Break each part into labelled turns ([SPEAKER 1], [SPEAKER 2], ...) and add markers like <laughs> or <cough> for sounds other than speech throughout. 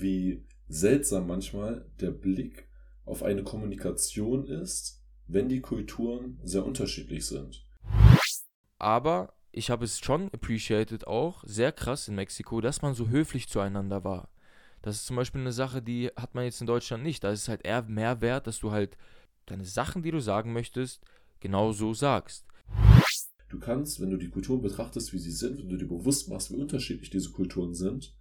[SPEAKER 1] wie seltsam manchmal der Blick auf eine Kommunikation ist, wenn die Kulturen sehr unterschiedlich sind.
[SPEAKER 2] Aber ich habe es schon appreciated auch, sehr krass in Mexiko, dass man so höflich zueinander war. Das ist zum Beispiel eine Sache, die hat man jetzt in Deutschland nicht. Da ist es halt eher mehr wert, dass du halt deine Sachen, die du sagen möchtest, genau so sagst.
[SPEAKER 1] Du kannst, wenn du die Kulturen betrachtest, wie sie sind, wenn du dir bewusst machst, wie unterschiedlich diese Kulturen sind,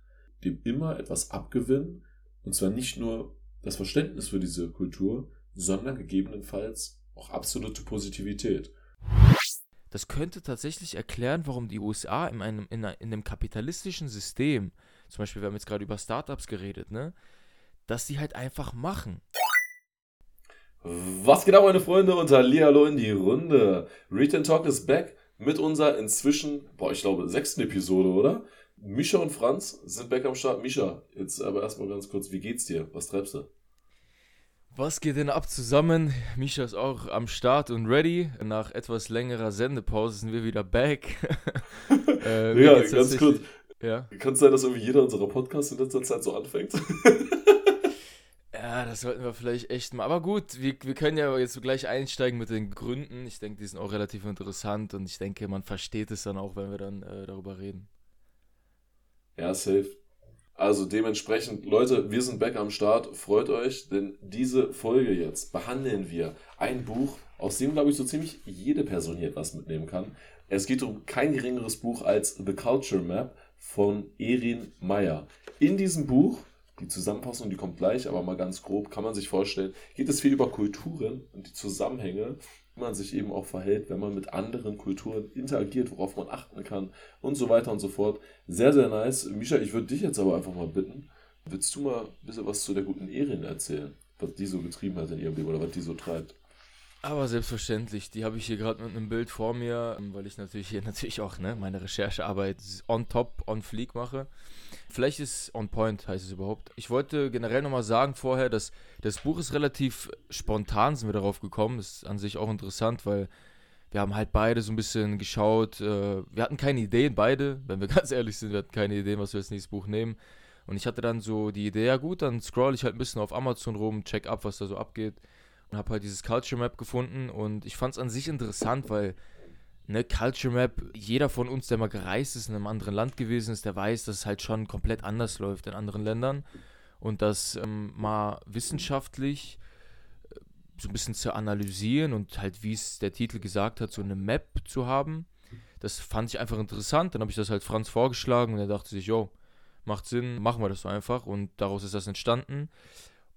[SPEAKER 1] dem immer etwas abgewinnen. Und zwar nicht nur das Verständnis für diese Kultur, sondern gegebenenfalls auch absolute Positivität.
[SPEAKER 2] Das könnte tatsächlich erklären, warum die USA in einem, in einem kapitalistischen System, zum Beispiel, wir haben jetzt gerade über Startups geredet, ne, dass sie halt einfach machen.
[SPEAKER 1] Was geht ab, meine Freunde? Und Hallihallo in die Runde. Return Talk ist back mit unserer inzwischen, boah, ich glaube, sechsten Episode, oder? Misha und Franz sind back am Start. Misha, jetzt aber erstmal ganz kurz, wie geht's dir? Was treibst du?
[SPEAKER 2] Was geht denn ab zusammen? Misha ist auch am Start und ready. Nach etwas längerer Sendepause sind wir wieder back. <laughs>
[SPEAKER 1] äh, <laughs> ja, ganz kurz. Ja. Kann es sein, dass irgendwie jeder unserer Podcasts in letzter Zeit so anfängt? <laughs>
[SPEAKER 2] ja, das sollten wir vielleicht echt mal. Aber gut, wir, wir können ja jetzt gleich einsteigen mit den Gründen. Ich denke, die sind auch relativ interessant und ich denke, man versteht es dann auch, wenn wir dann äh, darüber reden.
[SPEAKER 1] Ja, safe. Also dementsprechend, Leute, wir sind back am Start. Freut euch, denn diese Folge jetzt behandeln wir ein Buch, aus dem, glaube ich, so ziemlich jede Person hier etwas mitnehmen kann. Es geht um kein geringeres Buch als The Culture Map von Erin Meyer. In diesem Buch, die Zusammenfassung, die kommt gleich, aber mal ganz grob, kann man sich vorstellen, geht es viel über Kulturen und die Zusammenhänge man sich eben auch verhält, wenn man mit anderen Kulturen interagiert, worauf man achten kann und so weiter und so fort. Sehr, sehr nice. Misha, ich würde dich jetzt aber einfach mal bitten, willst du mal ein bisschen was zu der guten Erin erzählen, was die so getrieben hat in ihrem Leben oder was die so treibt?
[SPEAKER 2] Aber selbstverständlich, die habe ich hier gerade mit einem Bild vor mir, weil ich natürlich hier <laughs> natürlich auch ne, meine Recherchearbeit on top, on fleek mache. Vielleicht ist on point, heißt es überhaupt. Ich wollte generell nochmal sagen vorher, dass das Buch ist relativ spontan, sind wir darauf gekommen. Das ist an sich auch interessant, weil wir haben halt beide so ein bisschen geschaut. Äh, wir hatten keine Ideen, beide, wenn wir <laughs> ganz ehrlich sind, wir hatten keine Ideen, was wir als nächstes Buch nehmen. Und ich hatte dann so die Idee, ja gut, dann scroll ich halt ein bisschen auf Amazon rum, check ab, was da so abgeht und habe halt dieses Culture Map gefunden und ich fand es an sich interessant, weil ne, Culture Map, jeder von uns, der mal gereist ist, in einem anderen Land gewesen ist, der weiß, dass es halt schon komplett anders läuft in anderen Ländern und das ähm, mal wissenschaftlich äh, so ein bisschen zu analysieren und halt, wie es der Titel gesagt hat, so eine Map zu haben. Das fand ich einfach interessant. Dann habe ich das halt Franz vorgeschlagen und er dachte sich, jo, macht Sinn, machen wir das so einfach. Und daraus ist das entstanden.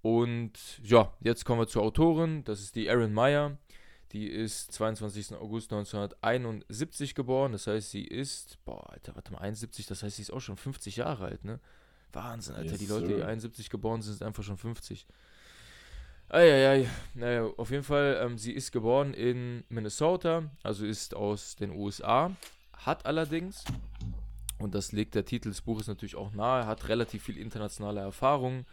[SPEAKER 2] Und ja, jetzt kommen wir zur Autorin. Das ist die Erin Meyer. Die ist 22. August 1971 geboren. Das heißt, sie ist, boah, Alter, warte mal, 71, das heißt, sie ist auch schon 50 Jahre alt, ne? Wahnsinn, Alter. Yes, die Leute, die 71 geboren sind, sind einfach schon 50. Eieiei. Naja, auf jeden Fall, ähm, sie ist geboren in Minnesota, also ist aus den USA, hat allerdings, und das legt der Titel des Buches natürlich auch nahe, hat relativ viel internationale Erfahrung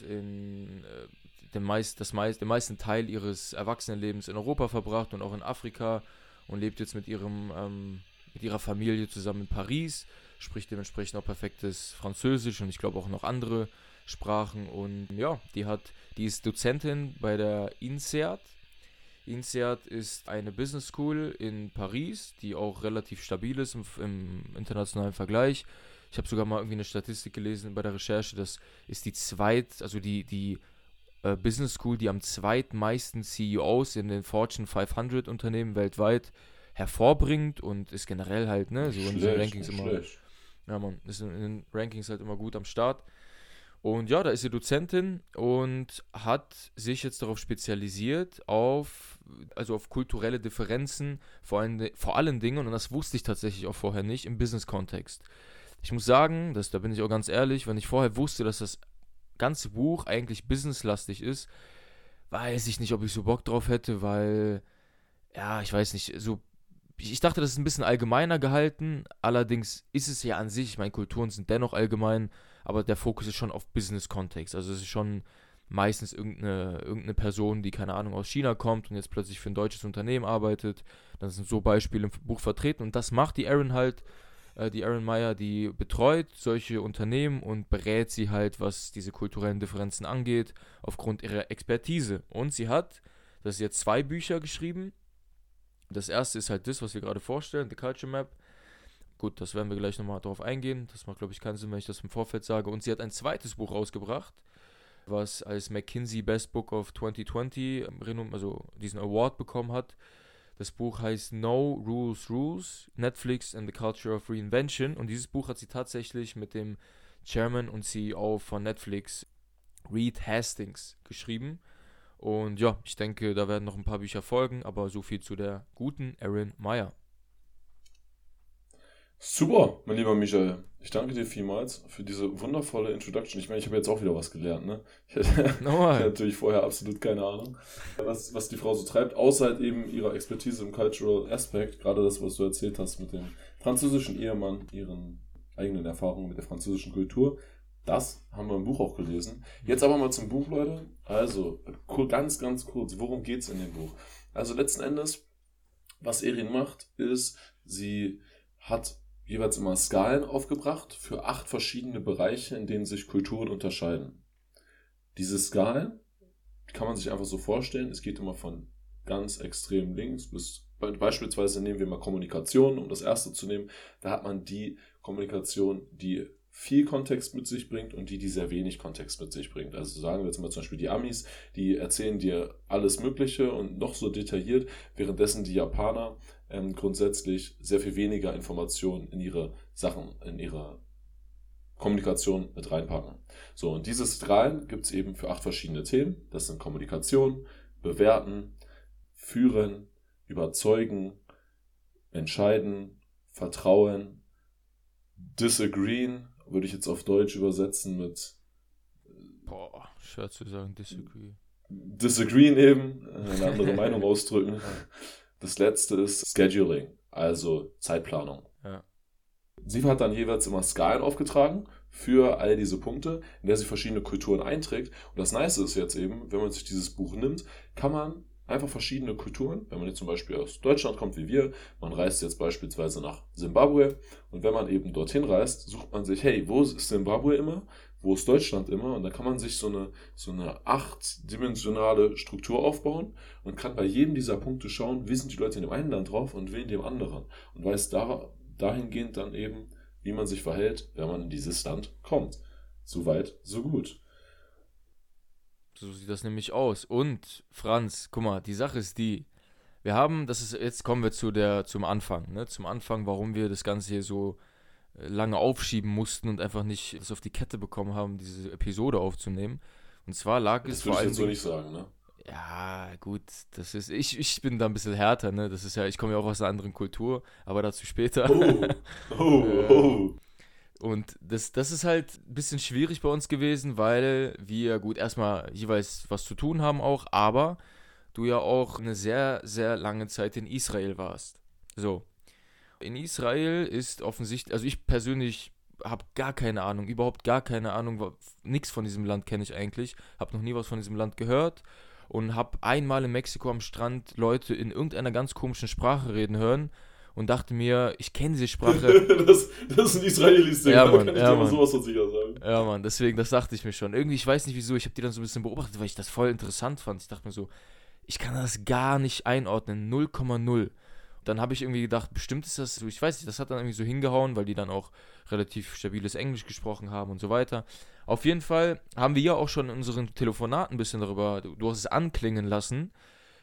[SPEAKER 2] in äh, dem meist, das meist, den meisten Teil ihres Erwachsenenlebens in Europa verbracht und auch in Afrika und lebt jetzt mit ihrem ähm, mit ihrer Familie zusammen in Paris, spricht dementsprechend auch perfektes Französisch und ich glaube auch noch andere Sprachen und ja, die hat, die ist Dozentin bei der INSEAD. INSEAD ist eine Business School in Paris, die auch relativ stabil ist im, im internationalen Vergleich. Ich habe sogar mal irgendwie eine Statistik gelesen bei der Recherche, das ist die zweit, also die, die äh, Business School, die am zweitmeisten CEOs in den Fortune 500 Unternehmen weltweit hervorbringt und ist generell halt, ne, so in den Rankings immer. Schlecht. Ja, man, ist in, in den Rankings halt immer gut am Start. Und ja, da ist sie Dozentin und hat sich jetzt darauf spezialisiert, auf, also auf kulturelle Differenzen, vor allen, vor allen Dingen, und das wusste ich tatsächlich auch vorher nicht, im Business-Kontext. Ich muss sagen, das, da bin ich auch ganz ehrlich, wenn ich vorher wusste, dass das ganze Buch eigentlich businesslastig ist, weiß ich nicht, ob ich so Bock drauf hätte, weil, ja, ich weiß nicht, so, ich dachte, das ist ein bisschen allgemeiner gehalten, allerdings ist es ja an sich, ich meine, Kulturen sind dennoch allgemein, aber der Fokus ist schon auf Business-Kontext, also es ist schon meistens irgendeine, irgendeine Person, die, keine Ahnung, aus China kommt und jetzt plötzlich für ein deutsches Unternehmen arbeitet, dann sind so Beispiele im Buch vertreten und das macht die Aaron halt äh, die Aaron Meyer, die betreut solche Unternehmen und berät sie halt, was diese kulturellen Differenzen angeht, aufgrund ihrer Expertise. Und sie hat, das ist jetzt zwei Bücher geschrieben. Das erste ist halt das, was wir gerade vorstellen, The Culture Map. Gut, das werden wir gleich nochmal darauf eingehen. Das macht, glaube ich, keinen Sinn, wenn ich das im Vorfeld sage. Und sie hat ein zweites Buch rausgebracht, was als McKinsey Best Book of 2020, also diesen Award bekommen hat. Das Buch heißt No Rules Rules, Netflix and the Culture of Reinvention. Und dieses Buch hat sie tatsächlich mit dem Chairman und CEO von Netflix, Reed Hastings, geschrieben. Und ja, ich denke, da werden noch ein paar Bücher folgen, aber so viel zu der guten Erin Meyer.
[SPEAKER 1] Super, mein lieber Michael. Ich danke dir vielmals für diese wundervolle Introduction. Ich meine, ich habe jetzt auch wieder was gelernt, ne? <laughs> Ich hatte, <laughs> natürlich vorher absolut keine Ahnung, was, was die Frau so treibt, außer halt eben ihrer Expertise im Cultural Aspect. Gerade das, was du erzählt hast mit dem französischen Ehemann, ihren eigenen Erfahrungen mit der französischen Kultur. Das haben wir im Buch auch gelesen. Jetzt aber mal zum Buch, Leute. Also, ganz, ganz kurz, worum geht es in dem Buch? Also letzten Endes, was Erin macht, ist, sie hat jeweils immer Skalen aufgebracht für acht verschiedene Bereiche, in denen sich Kulturen unterscheiden. Diese Skalen kann man sich einfach so vorstellen, es geht immer von ganz extrem links bis beispielsweise nehmen wir mal Kommunikation, um das erste zu nehmen, da hat man die Kommunikation, die viel Kontext mit sich bringt und die, die sehr wenig Kontext mit sich bringt. Also sagen wir jetzt mal zum Beispiel die Amis, die erzählen dir alles Mögliche und noch so detailliert, währenddessen die Japaner ähm, grundsätzlich sehr viel weniger Informationen in ihre Sachen, in ihre Kommunikation mit reinpacken. So, und dieses Strahlen gibt es eben für acht verschiedene Themen. Das sind Kommunikation, Bewerten, Führen, Überzeugen, Entscheiden, Vertrauen, Disagreeen, würde ich jetzt auf Deutsch übersetzen mit.
[SPEAKER 2] Boah, schwer zu sagen, disagree.
[SPEAKER 1] Disagreeen eben, eine andere Meinung ausdrücken. Das letzte ist Scheduling, also Zeitplanung. Ja. Sie hat dann jeweils immer Skalen aufgetragen für all diese Punkte, in der sie verschiedene Kulturen einträgt. Und das Nice ist jetzt eben, wenn man sich dieses Buch nimmt, kann man einfach verschiedene Kulturen, wenn man jetzt zum Beispiel aus Deutschland kommt wie wir, man reist jetzt beispielsweise nach Zimbabwe und wenn man eben dorthin reist, sucht man sich, hey, wo ist Zimbabwe immer? Wo ist Deutschland immer? Und da kann man sich so eine, so eine achtdimensionale Struktur aufbauen und kann bei jedem dieser Punkte schauen, wie sind die Leute in dem einen Land drauf und wie in dem anderen. Und weiß da, dahingehend dann eben, wie man sich verhält, wenn man in dieses Land kommt. So weit, so gut.
[SPEAKER 2] So sieht das nämlich aus. Und Franz, guck mal, die Sache ist die, wir haben, das ist, jetzt kommen wir zu der, zum Anfang, ne? Zum Anfang, warum wir das Ganze hier so lange aufschieben mussten und einfach nicht es auf die Kette bekommen haben, diese Episode aufzunehmen. Und zwar lag das es
[SPEAKER 1] vor allem. Das würde ich jetzt so nicht sagen, ne?
[SPEAKER 2] Ja, gut, das ist. Ich, ich bin da ein bisschen härter, ne? Das ist ja, ich komme ja auch aus einer anderen Kultur, aber dazu später. Oh, oh, <laughs> oh. Und das, das ist halt ein bisschen schwierig bei uns gewesen, weil wir gut erstmal jeweils was zu tun haben auch, aber du ja auch eine sehr, sehr lange Zeit in Israel warst. So in Israel ist offensichtlich, also ich persönlich habe gar keine Ahnung, überhaupt gar keine Ahnung, nichts von diesem Land kenne ich eigentlich, habe noch nie was von diesem Land gehört und habe einmal in Mexiko am Strand Leute in irgendeiner ganz komischen Sprache reden hören und dachte mir, ich kenne diese Sprache. <laughs>
[SPEAKER 1] das, das sind Israelis,
[SPEAKER 2] ja, Mann, kann ich ja, dir sowas von sicher sagen. Ja, Mann, deswegen, das dachte ich mir schon. Irgendwie, ich weiß nicht wieso, ich habe die dann so ein bisschen beobachtet, weil ich das voll interessant fand. Ich dachte mir so, ich kann das gar nicht einordnen, 0,0 dann habe ich irgendwie gedacht, bestimmt ist das so, ich weiß nicht, das hat dann irgendwie so hingehauen, weil die dann auch relativ stabiles Englisch gesprochen haben und so weiter. Auf jeden Fall haben wir ja auch schon in unseren Telefonaten ein bisschen darüber, du hast es anklingen lassen,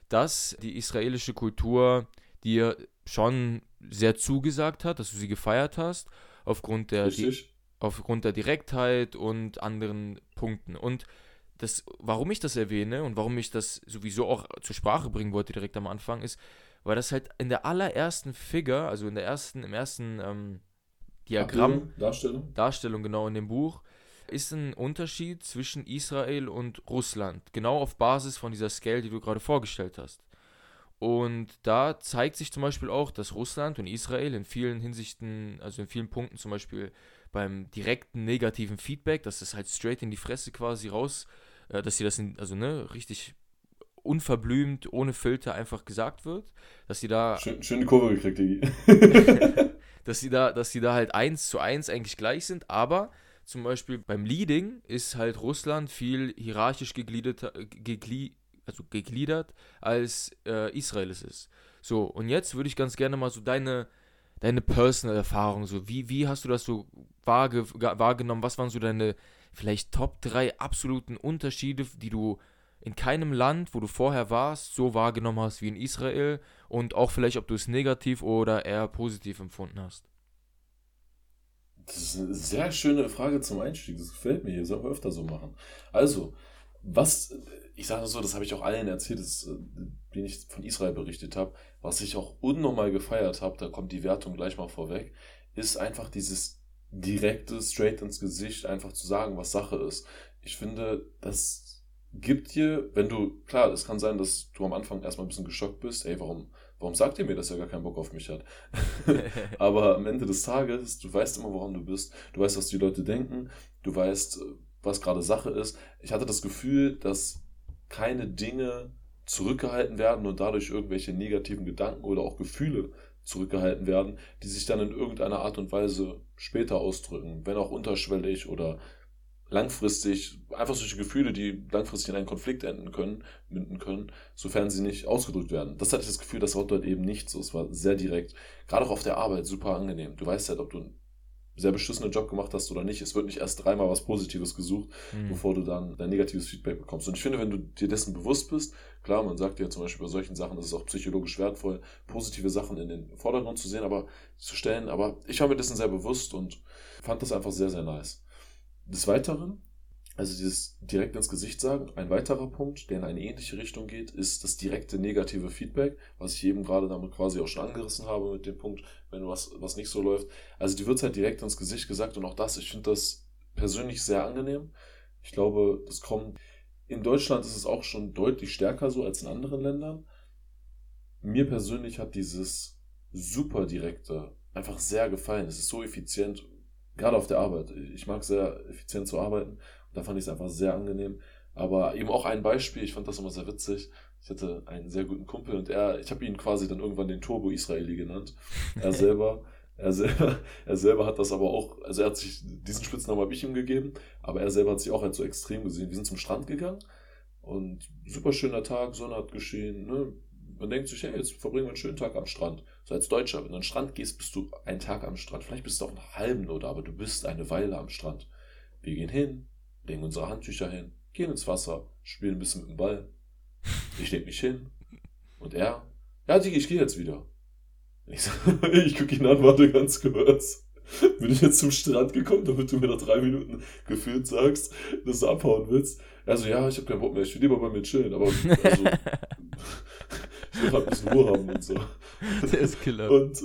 [SPEAKER 2] dass die israelische Kultur dir schon sehr zugesagt hat, dass du sie gefeiert hast, aufgrund der, die, aufgrund der Direktheit und anderen Punkten. Und das, warum ich das erwähne und warum ich das sowieso auch zur Sprache bringen wollte direkt am Anfang, ist, weil das halt in der allerersten Figure, also in der ersten, im ersten ähm, Diagramm,
[SPEAKER 1] Darstellung.
[SPEAKER 2] Darstellung, genau in dem Buch, ist ein Unterschied zwischen Israel und Russland. Genau auf Basis von dieser Scale, die du gerade vorgestellt hast. Und da zeigt sich zum Beispiel auch, dass Russland und Israel in vielen Hinsichten, also in vielen Punkten zum Beispiel beim direkten negativen Feedback, dass das halt straight in die Fresse quasi raus, äh, dass sie das, in, also ne, richtig unverblümt, ohne Filter einfach gesagt wird, dass sie da.
[SPEAKER 1] Schön, schöne Kurve gekriegt, Digi. <laughs>
[SPEAKER 2] dass sie da, dass sie da halt eins zu eins eigentlich gleich sind, aber zum Beispiel beim Leading ist halt Russland viel hierarchisch gegliedert, gegli also gegliedert als äh, Israel es ist. So, und jetzt würde ich ganz gerne mal so deine, deine personal Erfahrung, so wie, wie hast du das so wahrge wahrgenommen? Was waren so deine vielleicht Top 3 absoluten Unterschiede, die du in keinem Land, wo du vorher warst, so wahrgenommen hast wie in Israel und auch vielleicht, ob du es negativ oder eher positiv empfunden hast?
[SPEAKER 1] Das ist eine sehr schöne Frage zum Einstieg. Das gefällt mir. Das sollten wir öfter so machen. Also, was, ich sage so, das habe ich auch allen erzählt, das, den ich von Israel berichtet habe, was ich auch unnormal gefeiert habe, da kommt die Wertung gleich mal vorweg, ist einfach dieses direkte, straight ins Gesicht, einfach zu sagen, was Sache ist. Ich finde, das gibt dir, wenn du, klar, es kann sein, dass du am Anfang erstmal ein bisschen geschockt bist, ey, warum, warum sagt ihr mir, dass er gar keinen Bock auf mich hat? <laughs> <laughs> Aber am Ende des Tages, du weißt immer, woran du bist, du weißt, was die Leute denken, du weißt, was gerade Sache ist. Ich hatte das Gefühl, dass keine Dinge zurückgehalten werden und dadurch irgendwelche negativen Gedanken oder auch Gefühle zurückgehalten werden, die sich dann in irgendeiner Art und Weise später ausdrücken, wenn auch unterschwellig oder langfristig, einfach solche Gefühle, die langfristig in einen Konflikt enden können, münden können, sofern sie nicht ausgedrückt werden. Das hatte ich das Gefühl, das war dort eben nicht so. Es war sehr direkt. Gerade auch auf der Arbeit super angenehm. Du weißt halt, ob du sehr beschissenen Job gemacht hast oder nicht. Es wird nicht erst dreimal was Positives gesucht, mhm. bevor du dann dein negatives Feedback bekommst. Und ich finde, wenn du dir dessen bewusst bist, klar, man sagt ja zum Beispiel bei solchen Sachen, das ist auch psychologisch wertvoll, positive Sachen in den Vordergrund zu sehen, aber zu stellen. Aber ich war mir dessen sehr bewusst und fand das einfach sehr, sehr nice. Des Weiteren also dieses direkt ins Gesicht sagen. Ein weiterer Punkt, der in eine ähnliche Richtung geht, ist das direkte negative Feedback, was ich eben gerade damit quasi auch schon angerissen habe mit dem Punkt, wenn was, was nicht so läuft. Also die wird halt direkt ins Gesicht gesagt und auch das, ich finde das persönlich sehr angenehm. Ich glaube, das kommt. In Deutschland ist es auch schon deutlich stärker so als in anderen Ländern. Mir persönlich hat dieses super direkte einfach sehr gefallen. Es ist so effizient, gerade auf der Arbeit. Ich mag sehr effizient zu arbeiten da fand ich es einfach sehr angenehm. Aber eben auch ein Beispiel, ich fand das immer sehr witzig. Ich hatte einen sehr guten Kumpel und er, ich habe ihn quasi dann irgendwann den Turbo-Israeli genannt. Er <laughs> selber, er selber, er selber hat das aber auch, also er hat sich, diesen Spitznamen habe ich ihm gegeben, aber er selber hat sich auch halt so extrem gesehen. Wir sind zum Strand gegangen und super schöner Tag, Sonne hat geschehen, ne? Man denkt sich, hey, jetzt verbringen wir einen schönen Tag am Strand. So als Deutscher, wenn du an den Strand gehst, bist du einen Tag am Strand. Vielleicht bist du auch einen halben oder, aber du bist eine Weile am Strand. Wir gehen hin, legen unsere Handtücher hin, gehen ins Wasser, spielen ein bisschen mit dem Ball. Ich leg mich hin. Und er, ja, Digi, ich gehe jetzt wieder. Ich, so, <laughs> ich gucke ihn an, warte ganz kurz. Bin ich jetzt zum Strand gekommen, damit du mir nach drei Minuten gefühlt sagst, dass du abhauen willst? Also, ja, ich habe keinen Bock mehr, ich will lieber bei mir chillen, aber also, <laughs> halt ein bisschen Ruhe haben und so. <laughs> Der ist Killer. Und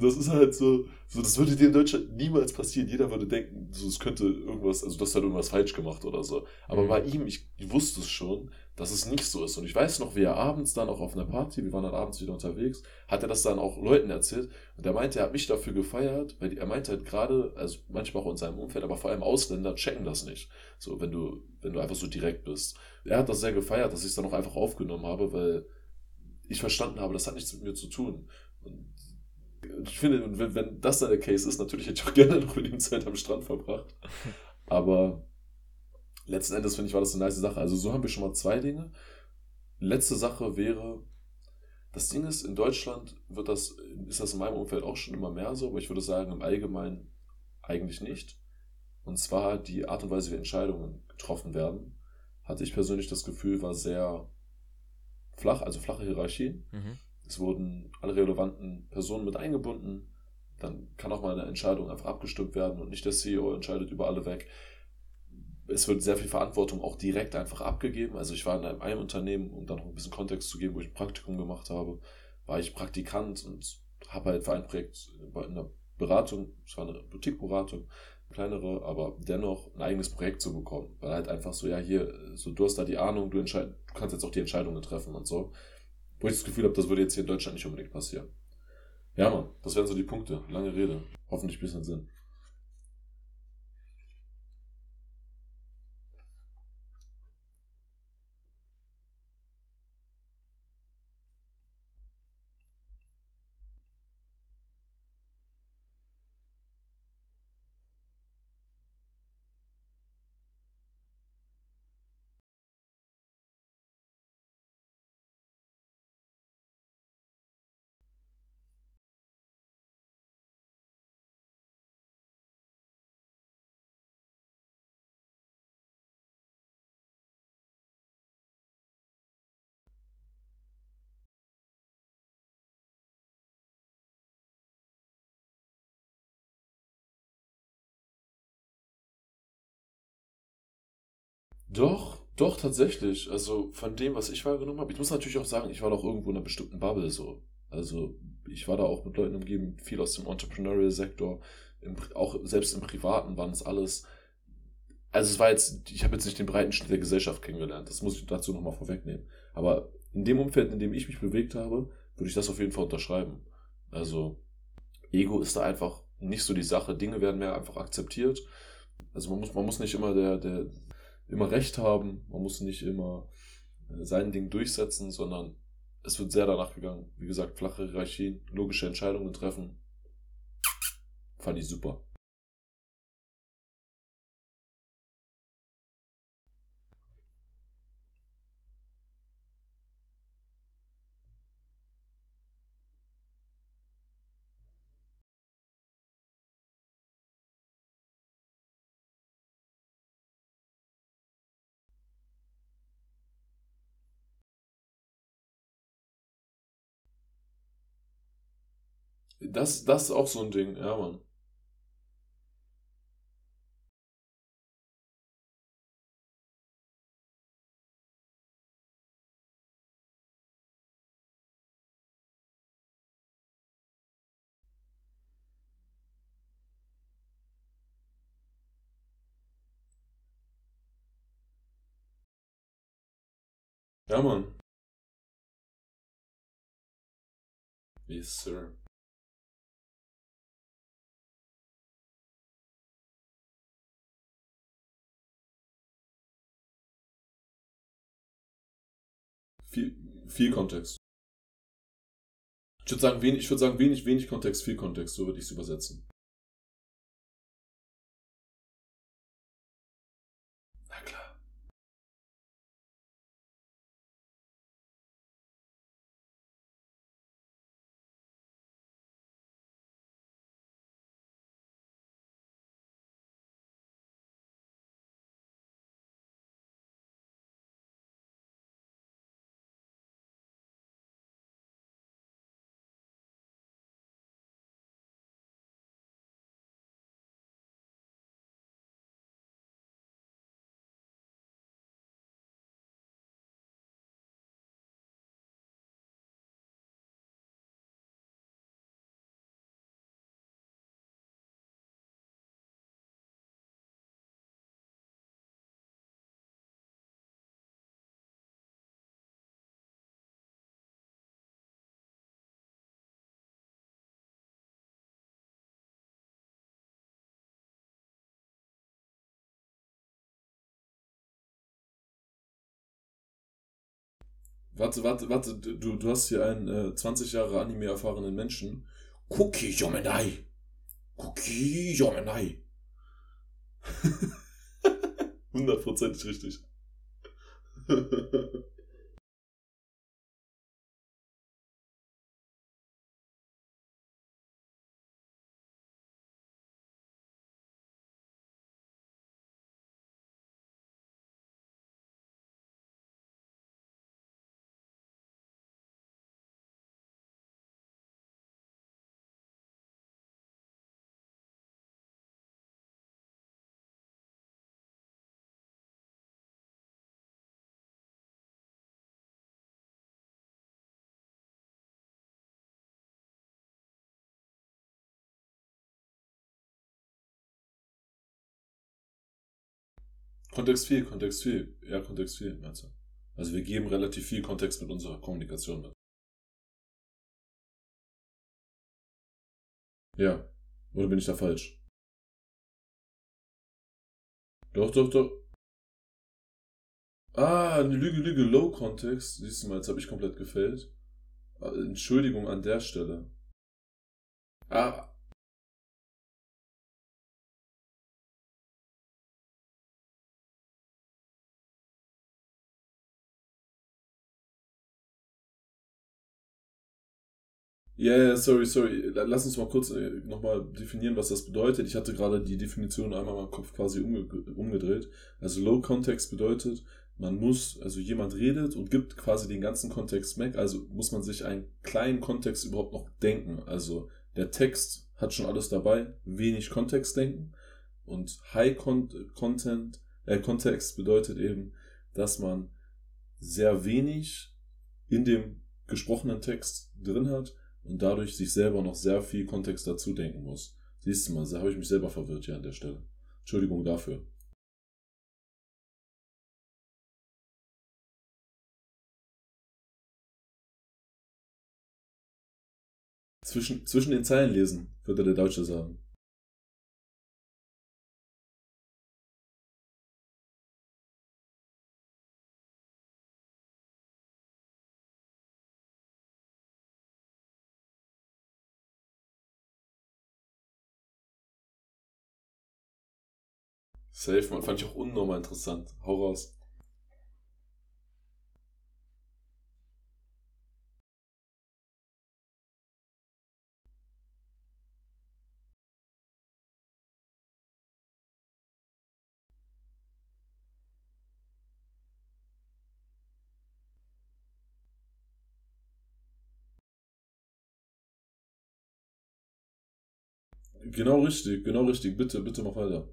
[SPEAKER 1] das ist halt so, so, das würde dir in Deutschland niemals passieren. Jeder würde denken, so, es könnte irgendwas, also das hat irgendwas falsch gemacht oder so. Aber mhm. bei ihm, ich, ich wusste es schon, dass es nicht so ist. Und ich weiß noch, wie er abends dann auch auf einer Party, wir waren dann abends wieder unterwegs, hat er das dann auch Leuten erzählt. Und er meinte, er hat mich dafür gefeiert, weil er meinte halt gerade, also manchmal auch in seinem Umfeld, aber vor allem Ausländer checken das nicht. So, wenn du, wenn du einfach so direkt bist. Er hat das sehr gefeiert, dass ich es dann auch einfach aufgenommen habe, weil ich verstanden habe, das hat nichts mit mir zu tun. Und ich finde, wenn, wenn das dann der Case ist, natürlich hätte ich auch <laughs> gerne noch mit ihm Zeit am Strand verbracht. <laughs> Aber letzten Endes finde ich, war das eine nice Sache. Also so haben wir schon mal zwei Dinge. Letzte Sache wäre, das Ding ist, in Deutschland wird das, ist das in meinem Umfeld auch schon immer mehr so, aber ich würde sagen, im Allgemeinen eigentlich nicht. Und zwar die Art und Weise, wie Entscheidungen getroffen werden, hatte ich persönlich das Gefühl, war sehr flach, also flache Hierarchien. Mhm. Es wurden alle relevanten Personen mit eingebunden. Dann kann auch mal eine Entscheidung einfach abgestimmt werden und nicht der CEO entscheidet über alle weg. Es wird sehr viel Verantwortung auch direkt einfach abgegeben. Also ich war in einem Unternehmen, um dann noch ein bisschen Kontext zu geben, wo ich ein Praktikum gemacht habe, war ich Praktikant und habe halt für ein Projekt in einer Beratung, es war eine Boutique-Beratung, kleinere, aber dennoch ein eigenes Projekt zu bekommen. Weil halt einfach so, ja, hier, so du hast da die Ahnung, du, entscheid, du kannst jetzt auch die Entscheidungen treffen und so. Wo ich das Gefühl habe, das würde jetzt hier in Deutschland nicht unbedingt passieren. Ja, Mann, das wären so die Punkte. Lange Rede. Hoffentlich ein bisschen Sinn. Doch, doch, tatsächlich. Also von dem, was ich wahrgenommen habe. Ich muss natürlich auch sagen, ich war doch irgendwo in einer bestimmten Bubble so. Also ich war da auch mit Leuten umgeben, viel aus dem Entrepreneurial-Sektor. Auch selbst im Privaten waren es alles. Also es war jetzt, ich habe jetzt nicht den breiten Schnitt der Gesellschaft kennengelernt. Das muss ich dazu nochmal vorwegnehmen. Aber in dem Umfeld, in dem ich mich bewegt habe, würde ich das auf jeden Fall unterschreiben. Also Ego ist da einfach nicht so die Sache. Dinge werden mehr einfach akzeptiert. Also man muss, man muss nicht immer der, der, immer Recht haben, man muss nicht immer äh, sein Ding durchsetzen, sondern es wird sehr danach gegangen. Wie gesagt, flache Hierarchien, logische Entscheidungen treffen. Fand ich super. Das, das ist auch so ein Ding, ja, Mann. Ja, Mann. Yes, sir. Viel, viel Kontext. Ich würde sagen, wenig, ich würde sagen, wenig, wenig Kontext, viel Kontext, so würde ich es übersetzen. Warte, warte, warte, du, du hast hier einen äh, 20 Jahre Anime erfahrenen Menschen. Cookie Jomenai. Cookie Jomenai. <laughs> Hundertprozentig richtig. <laughs> Kontext viel, Kontext viel. Ja, Kontext viel, meinst du? Also wir geben relativ viel Kontext mit unserer Kommunikation mit. Ja. Oder bin ich da falsch? Doch, doch, doch. Ah, eine Lüge, Lüge, Low Kontext. Siehst du mal, jetzt habe ich komplett gefällt. Ah, Entschuldigung an der Stelle. Ah, Ja, yeah, sorry, sorry. Lass uns mal kurz äh, nochmal definieren, was das bedeutet. Ich hatte gerade die Definition einmal in meinem Kopf quasi umge umgedreht. Also Low Context bedeutet, man muss, also jemand redet und gibt quasi den ganzen Kontext weg. Also muss man sich einen kleinen Kontext überhaupt noch denken. Also der Text hat schon alles dabei, wenig Kontext denken. Und High -Con Content Äh, Kontext bedeutet eben, dass man sehr wenig in dem gesprochenen Text drin hat und dadurch sich selber noch sehr viel Kontext dazu denken muss. Siehst du mal, da habe ich mich selber verwirrt hier an der Stelle. Entschuldigung dafür. Zwischen, zwischen den Zeilen lesen, würde der Deutsche sagen. Safe, man. Fand ich auch unnormal interessant. Hau raus. Genau richtig, genau richtig. Bitte, bitte mach weiter.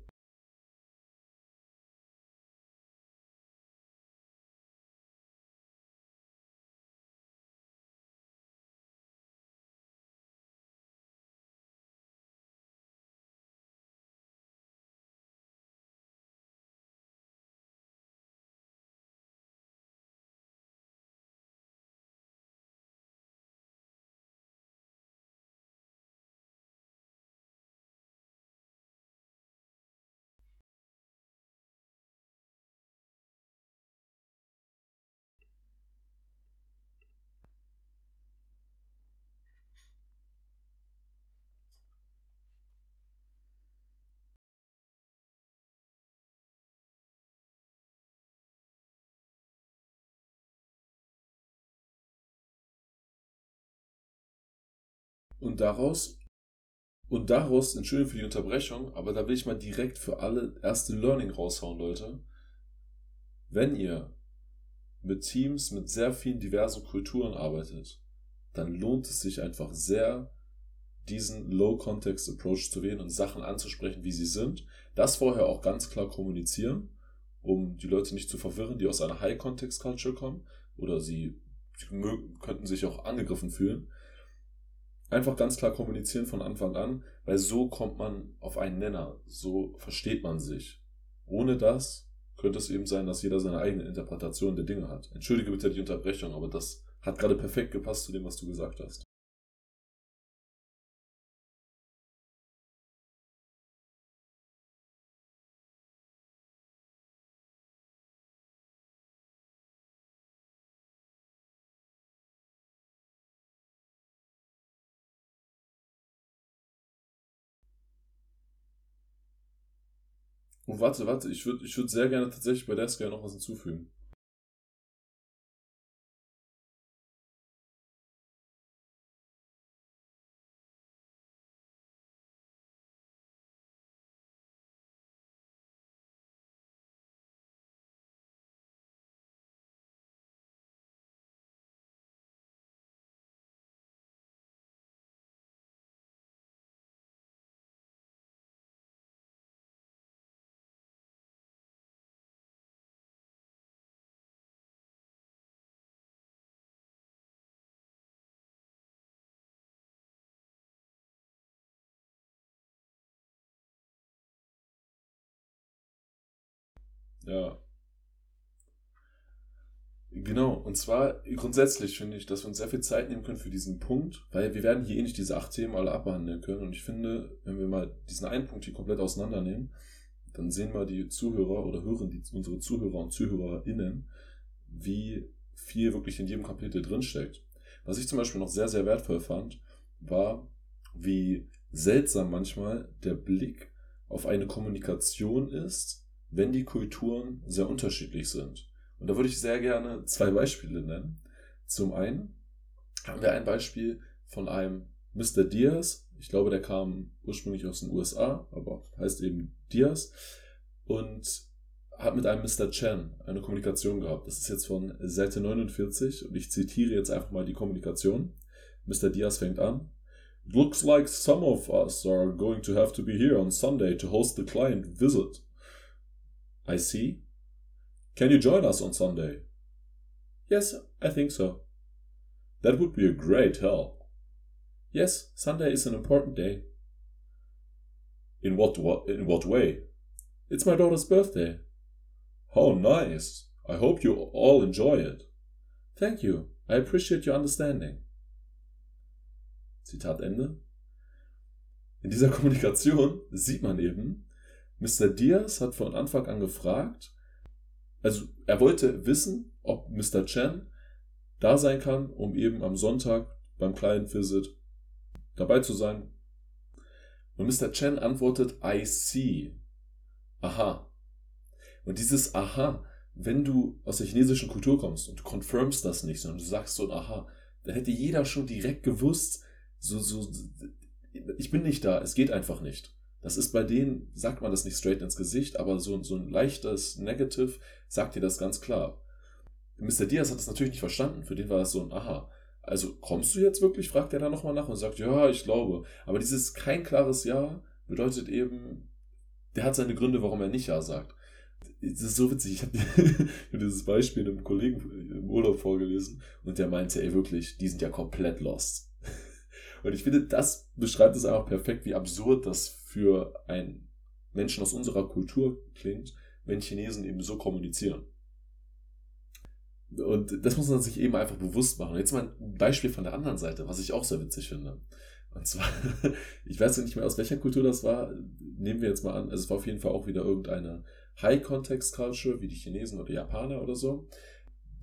[SPEAKER 1] Und daraus, und daraus, Entschuldigung für die Unterbrechung, aber da will ich mal direkt für alle erste Learning raushauen, Leute. Wenn ihr mit Teams mit sehr vielen diversen Kulturen arbeitet, dann lohnt es sich einfach sehr, diesen Low-Context-Approach zu wählen und Sachen anzusprechen, wie sie sind. Das vorher auch ganz klar kommunizieren, um die Leute nicht zu verwirren, die aus einer High-Context-Culture kommen oder sie, sie könnten sich auch angegriffen fühlen. Einfach ganz klar kommunizieren von Anfang an, weil so kommt man auf einen Nenner, so versteht man sich. Ohne das könnte es eben sein, dass jeder seine eigene Interpretation der Dinge hat. Entschuldige bitte die Unterbrechung, aber das hat gerade perfekt gepasst zu dem, was du gesagt hast. Und warte, warte, ich würde ich würd sehr gerne tatsächlich bei Desk noch was hinzufügen. Ja. Genau, und zwar grundsätzlich finde ich, dass wir uns sehr viel Zeit nehmen können für diesen Punkt, weil wir werden hier eh nicht diese acht Themen alle abbehandeln können. Und ich finde, wenn wir mal diesen einen Punkt hier komplett auseinandernehmen, dann sehen mal die Zuhörer oder hören die, unsere Zuhörer und ZuhörerInnen, wie viel wirklich in jedem Kapitel drinsteckt. Was ich zum Beispiel noch sehr, sehr wertvoll fand, war, wie seltsam manchmal der Blick auf eine Kommunikation ist, wenn die Kulturen sehr unterschiedlich sind. Und da würde ich sehr gerne zwei Beispiele nennen. Zum einen haben wir ein Beispiel von einem Mr. Diaz. Ich glaube, der kam ursprünglich aus den USA, aber heißt eben Diaz. Und hat mit einem Mr. Chen eine Kommunikation gehabt. Das ist jetzt von Seite 49 und ich zitiere jetzt einfach mal die Kommunikation. Mr. Diaz fängt an. It looks like some of us are going to have to be here on Sunday to host the client visit. I see. Can you join us on Sunday? Yes, I think so. That would be a great help. Yes, Sunday is an important day. In what, in what way? It's my daughter's birthday. How nice. I hope you all enjoy it. Thank you. I appreciate your understanding. Zitat Ende. In dieser Kommunikation sieht man eben, Mr. Diaz hat von Anfang an gefragt, also er wollte wissen, ob Mr. Chen da sein kann, um eben am Sonntag beim Client Visit dabei zu sein. Und Mr. Chen antwortet, I see. Aha. Und dieses Aha, wenn du aus der chinesischen Kultur kommst und du confirmst das nicht, sondern du sagst so ein Aha, dann hätte jeder schon direkt gewusst, so, so, ich bin nicht da, es geht einfach nicht. Das ist bei denen, sagt man das nicht straight ins Gesicht, aber so, so ein leichtes Negative sagt dir das ganz klar. Mr. Diaz hat das natürlich nicht verstanden, für den war das so ein Aha. Also kommst du jetzt wirklich, fragt er da nochmal nach und sagt, ja, ich glaube. Aber dieses kein klares Ja bedeutet eben, der hat seine Gründe, warum er nicht Ja sagt. Das ist so witzig. Ich habe hab <laughs> dieses Beispiel einem Kollegen im Urlaub vorgelesen und der meinte, ey, wirklich, die sind ja komplett lost. <laughs> Und ich finde, das beschreibt es einfach perfekt, wie absurd das für einen Menschen aus unserer Kultur klingt, wenn Chinesen eben so kommunizieren. Und das muss man sich eben einfach bewusst machen. Jetzt mal ein Beispiel von der anderen Seite, was ich auch sehr witzig finde. Und zwar, <laughs> ich weiß nicht mehr aus welcher Kultur das war, nehmen wir jetzt mal an, also es war auf jeden Fall auch wieder irgendeine High-Context-Culture, wie die Chinesen oder Japaner oder so,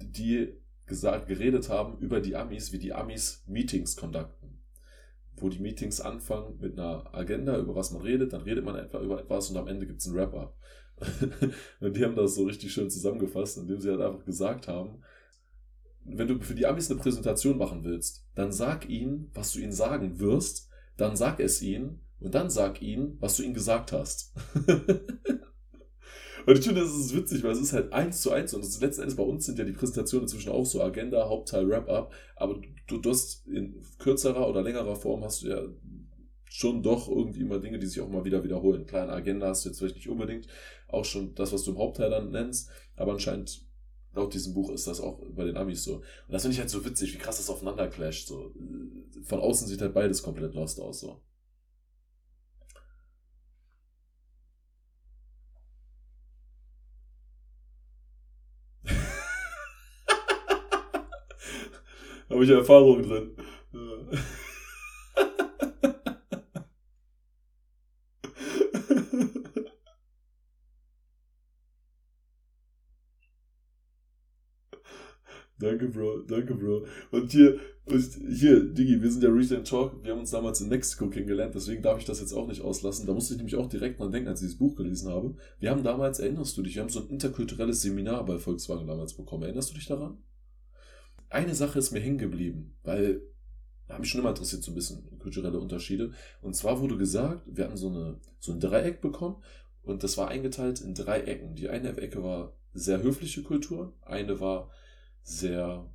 [SPEAKER 1] die gesagt, geredet haben über die Amis, wie die Amis Meetings conducten. Wo die Meetings anfangen mit einer Agenda, über was man redet, dann redet man etwa über etwas und am Ende gibt es ein Wrap-up. <laughs> und die haben das so richtig schön zusammengefasst, indem sie halt einfach gesagt haben, wenn du für die Amis eine Präsentation machen willst, dann sag ihnen, was du ihnen sagen wirst, dann sag es ihnen und dann sag ihnen, was du ihnen gesagt hast. <laughs> Und ich finde, das ist witzig, weil es ist halt eins zu eins und das letzten Endes bei uns sind ja die Präsentationen inzwischen auch so Agenda, Hauptteil, Wrap-up, aber du, du hast in kürzerer oder längerer Form hast du ja schon doch irgendwie immer Dinge, die sich auch mal wieder wiederholen. Kleine Agenda hast du jetzt vielleicht nicht unbedingt, auch schon das, was du im Hauptteil dann nennst, aber anscheinend laut diesem Buch ist das auch bei den Amis so. Und das finde ich halt so witzig, wie krass das aufeinander clasht. So. Von außen sieht halt beides komplett lost aus. So. Habe ich Erfahrung drin. Danke, Bro. Danke, Bro. Und hier, hier, Digi, wir sind ja Recent Talk. Wir haben uns damals in Mexiko kennengelernt, deswegen darf ich das jetzt auch nicht auslassen. Da musste ich nämlich auch direkt dran denken, als ich das Buch gelesen habe. Wir haben damals, erinnerst du dich, wir haben so ein interkulturelles Seminar bei Volkswagen damals bekommen. Erinnerst du dich daran? Eine Sache ist mir hängen geblieben, weil da habe mich schon immer interessiert, so ein bisschen kulturelle Unterschiede. Und zwar wurde gesagt, wir hatten so, eine, so ein Dreieck bekommen und das war eingeteilt in drei Ecken. Die eine Ecke war sehr höfliche Kultur, eine war sehr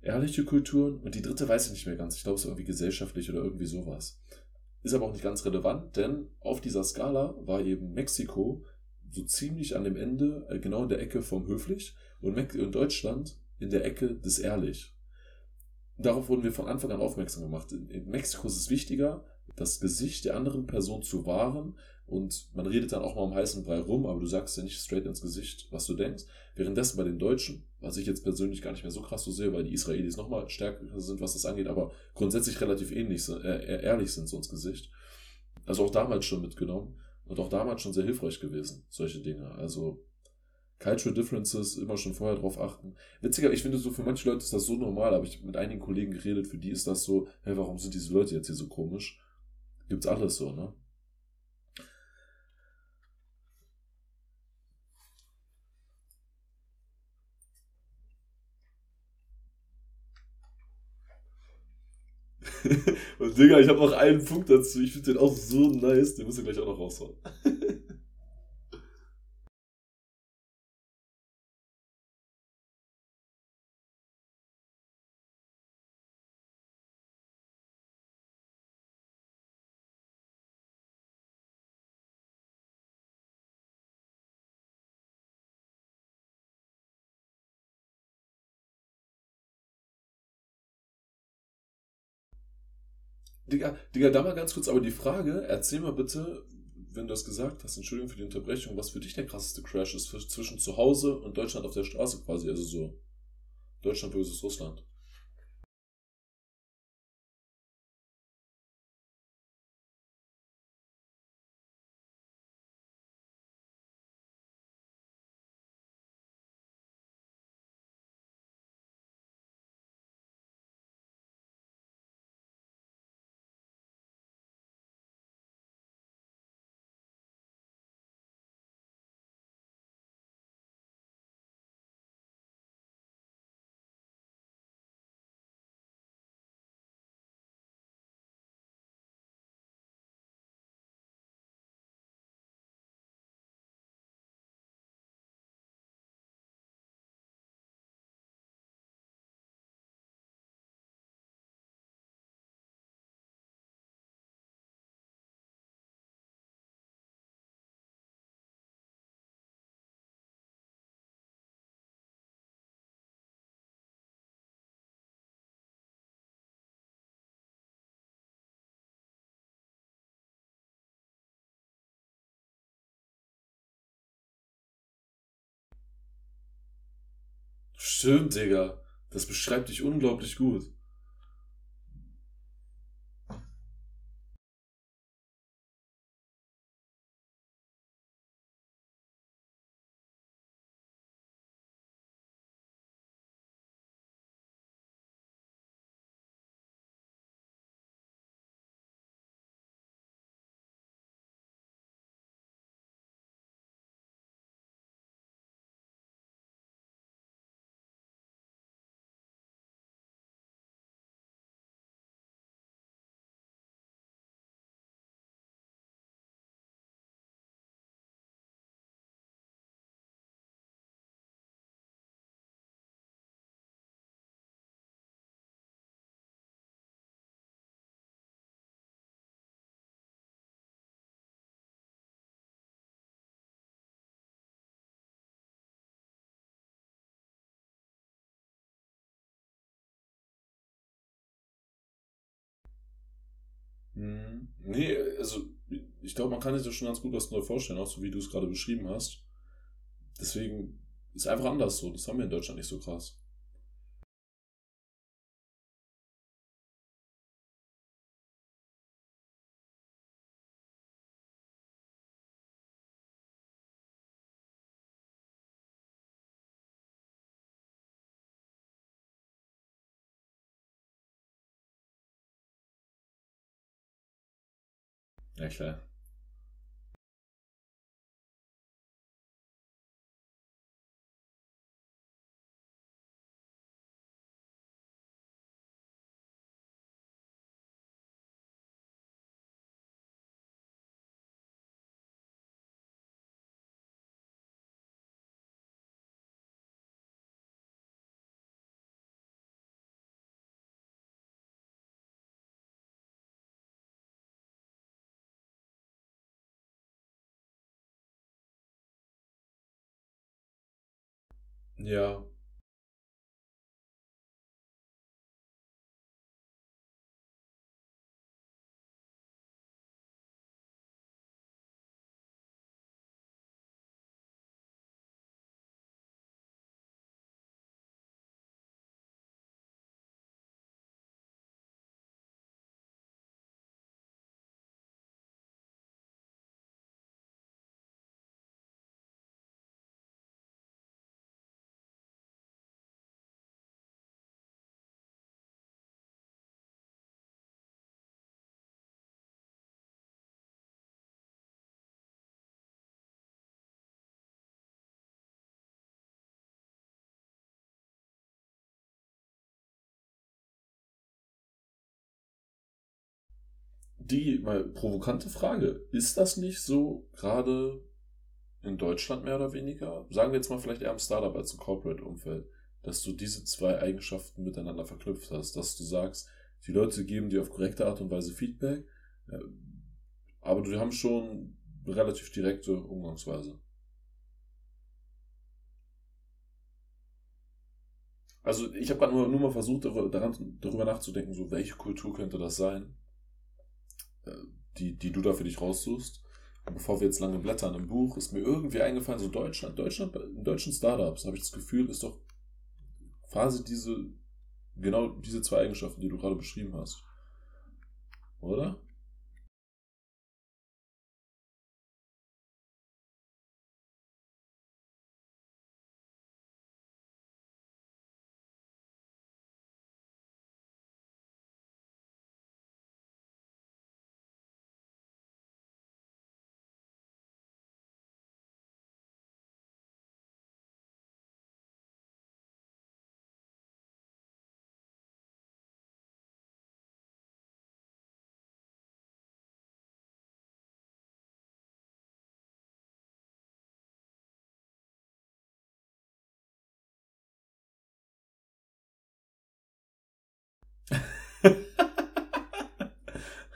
[SPEAKER 1] ehrliche Kultur und die dritte weiß ich nicht mehr ganz. Ich glaube, es war irgendwie gesellschaftlich oder irgendwie sowas. Ist aber auch nicht ganz relevant, denn auf dieser Skala war eben Mexiko so ziemlich an dem Ende, äh, genau in der Ecke vom höflich und Deutschland in der Ecke des Ehrlich. Darauf wurden wir von Anfang an aufmerksam gemacht. In Mexiko ist es wichtiger, das Gesicht der anderen Person zu wahren und man redet dann auch mal um heißen Brei rum, aber du sagst ja nicht straight ins Gesicht, was du denkst. Währenddessen bei den Deutschen, was ich jetzt persönlich gar nicht mehr so krass so sehe, weil die Israelis nochmal stärker sind, was das angeht, aber grundsätzlich relativ ähnlich, äh, ehrlich sind so ins Gesicht. Also auch damals schon mitgenommen und auch damals schon sehr hilfreich gewesen, solche Dinge. Also Cultural Differences immer schon vorher drauf achten. Witziger, ich finde so, für manche Leute ist das so normal, aber ich habe mit einigen Kollegen geredet, für die ist das so, hey, warum sind diese Leute jetzt hier so komisch? Gibt's alles so, ne? <laughs> Und Digga, ich habe noch einen Punkt dazu. Ich finde den auch so nice. Den müssen wir gleich auch noch raushauen. <laughs> Digga, Digga, da mal ganz kurz, aber die Frage, erzähl mal bitte, wenn du das gesagt hast, Entschuldigung für die Unterbrechung, was für dich der krasseste Crash ist für, zwischen zu Hause und Deutschland auf der Straße quasi, also so Deutschland versus Russland. Stimmt, Digga. Das beschreibt dich unglaublich gut. Nee, also ich glaube, man kann sich da schon ganz gut was neu vorstellen, auch so wie du es gerade beschrieben hast. Deswegen ist einfach anders so. Das haben wir in Deutschland nicht so krass. Ja, klar. Ja. Die mal provokante Frage. Ist das nicht so gerade in Deutschland mehr oder weniger? Sagen wir jetzt mal vielleicht eher im Startup als im Corporate-Umfeld, dass du diese zwei Eigenschaften miteinander verknüpft hast, dass du sagst, die Leute geben dir auf korrekte Art und Weise Feedback, äh, aber du haben schon relativ direkte Umgangsweise. Also ich habe gerade nur, nur mal versucht, daran, darüber nachzudenken, so welche Kultur könnte das sein. Die, die du da für dich raussuchst. Bevor wir jetzt lange blättern im Buch, ist mir irgendwie eingefallen, so Deutschland, Deutschland, in deutschen Startups, habe ich das Gefühl, ist doch quasi diese, genau diese zwei Eigenschaften, die du gerade beschrieben hast. Oder?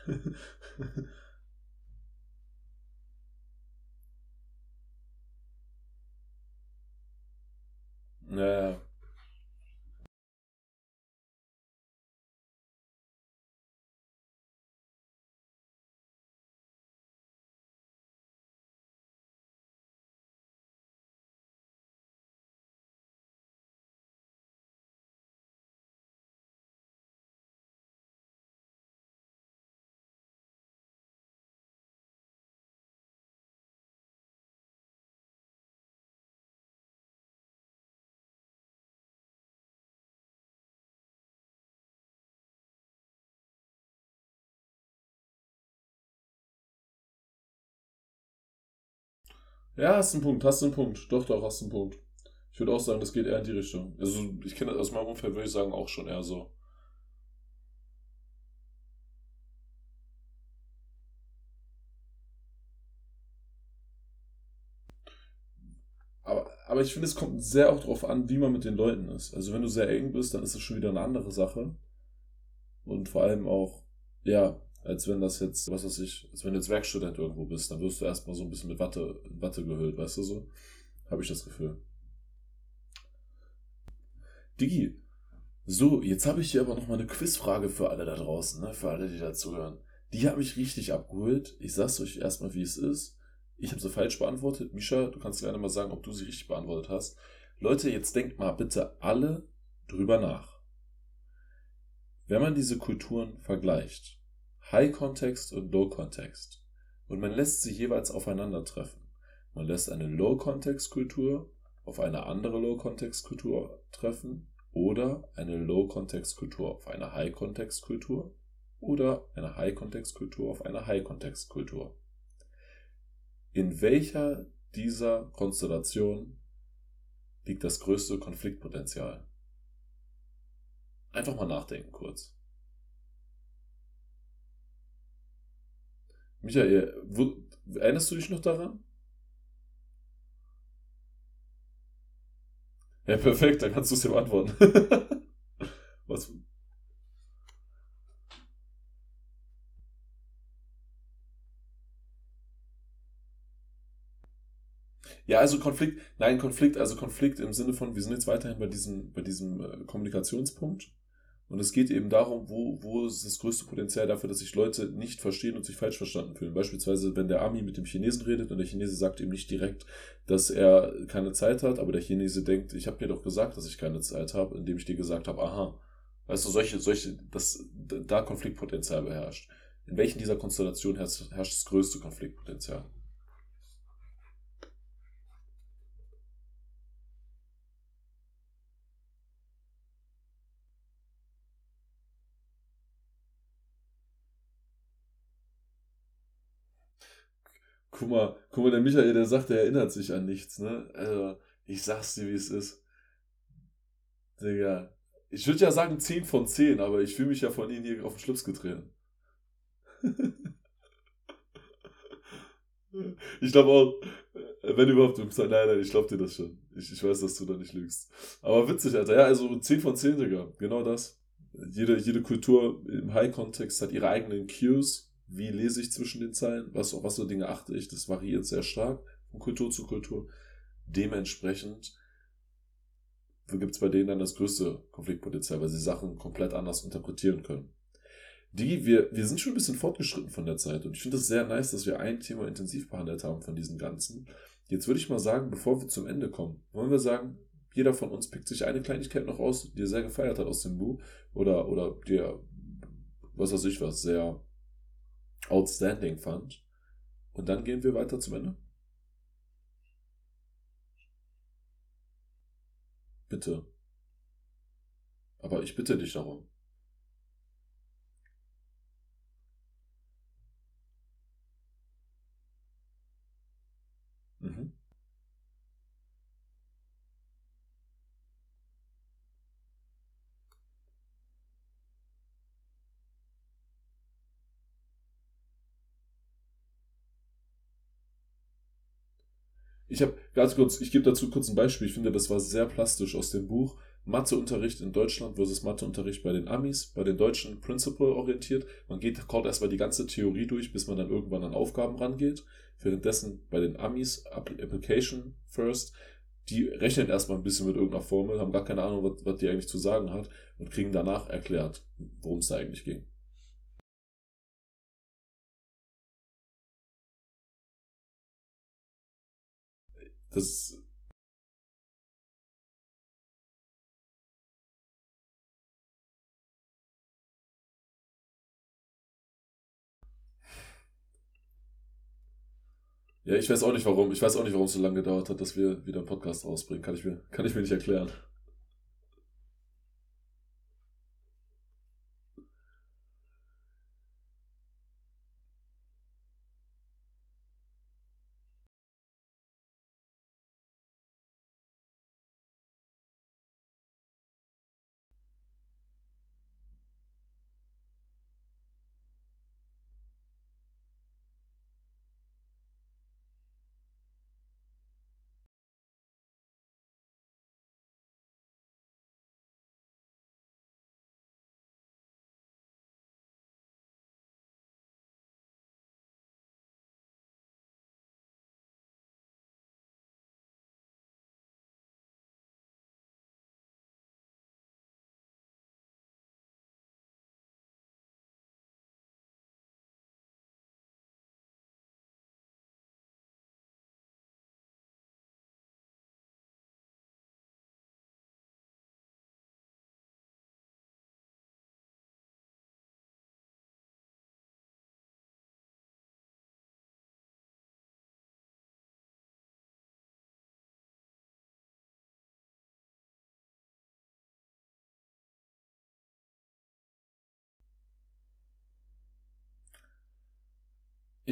[SPEAKER 1] <laughs> Ja. Ja, hast einen Punkt, hast einen Punkt. Doch, doch, hast einen Punkt. Ich würde auch sagen, das geht eher in die Richtung. Also, ich kenne aus meinem Umfeld, würde ich sagen, auch schon eher so. Aber, aber ich finde, es kommt sehr auch darauf an, wie man mit den Leuten ist. Also, wenn du sehr eng bist, dann ist das schon wieder eine andere Sache. Und vor allem auch, ja, als wenn das jetzt, was weiß ich, als wenn du jetzt Werkstudent irgendwo bist, dann wirst du erstmal so ein bisschen mit Watte, Watte gehüllt, weißt du so? Habe ich das Gefühl. Digi, so, jetzt habe ich hier aber noch mal eine Quizfrage für alle da draußen, ne? für alle, die dazuhören. Die habe ich richtig abgeholt. Ich sag's euch erstmal, wie es ist. Ich habe sie falsch beantwortet. Misha, du kannst gerne mal sagen, ob du sie richtig beantwortet hast. Leute, jetzt denkt mal bitte alle drüber nach. Wenn man diese Kulturen vergleicht, High-Kontext und Low-Kontext. Und man lässt sie jeweils aufeinandertreffen. Man lässt eine Low-Kontext-Kultur auf eine andere Low-Kontext-Kultur treffen oder eine Low-Kontext-Kultur auf eine High-Kontext-Kultur oder eine High-Kontext-Kultur auf eine High-Kontext-Kultur. In welcher dieser Konstellationen liegt das größte Konfliktpotenzial? Einfach mal nachdenken kurz. Michael, wo, erinnerst du dich noch daran? Ja, perfekt, dann kannst du es dir beantworten. <laughs> Was? Ja, also Konflikt, nein, Konflikt, also Konflikt im Sinne von, wir sind jetzt weiterhin bei diesem, bei diesem äh, Kommunikationspunkt. Und es geht eben darum, wo, wo ist das größte Potenzial dafür, dass sich Leute nicht verstehen und sich falsch verstanden fühlen. Beispielsweise, wenn der Ami mit dem Chinesen redet und der Chinese sagt ihm nicht direkt, dass er keine Zeit hat, aber der Chinese denkt, ich habe dir doch gesagt, dass ich keine Zeit habe, indem ich dir gesagt habe, aha. Weißt du, solche, solche, dass da Konfliktpotenzial beherrscht. In welchen dieser Konstellationen herrscht, herrscht das größte Konfliktpotenzial? Guck mal, guck mal, der Michael, der sagt, er erinnert sich an nichts, ne? Also, ich sag's dir, wie es ist. Digga. Ich würde ja sagen 10 von 10, aber ich fühle mich ja von Ihnen hier auf den Schlips getreten. <laughs> ich glaube auch, wenn überhaupt, du sagst, nein, nein, ich glaube dir das schon. Ich, ich weiß, dass du da nicht lügst. Aber witzig, Alter. Ja, also 10 von 10, Digga. Genau das. Jede, jede Kultur im High-Kontext hat ihre eigenen Cues wie lese ich zwischen den Zeilen, was, auf was so Dinge achte ich, das variiert sehr stark von Kultur zu Kultur. Dementsprechend gibt es bei denen dann das größte Konfliktpotenzial, weil sie Sachen komplett anders interpretieren können. Die, wir, wir sind schon ein bisschen fortgeschritten von der Zeit und ich finde es sehr nice, dass wir ein Thema intensiv behandelt haben von diesen ganzen. Jetzt würde ich mal sagen, bevor wir zum Ende kommen, wollen wir sagen, jeder von uns pickt sich eine Kleinigkeit noch aus, die er sehr gefeiert hat aus dem Buch oder, oder der, was weiß ich was, sehr outstanding fand. Und dann gehen wir weiter zum Ende. Bitte. Aber ich bitte dich darum. Mhm. Ich habe ganz kurz, ich gebe dazu kurz ein Beispiel. Ich finde, das war sehr plastisch aus dem Buch. Matheunterricht in Deutschland versus Matheunterricht bei den Amis, bei den Deutschen Principle orientiert. Man geht, kaut erstmal die ganze Theorie durch, bis man dann irgendwann an Aufgaben rangeht. Währenddessen bei den Amis Application First, die rechnen erstmal ein bisschen mit irgendeiner Formel, haben gar keine Ahnung, was, was die eigentlich zu sagen hat und kriegen danach erklärt, worum es da eigentlich ging. Das Ja, ich weiß auch nicht warum. Ich weiß auch nicht, warum es so lange gedauert hat, dass wir wieder einen Podcast rausbringen. Kann ich mir, kann ich mir nicht erklären.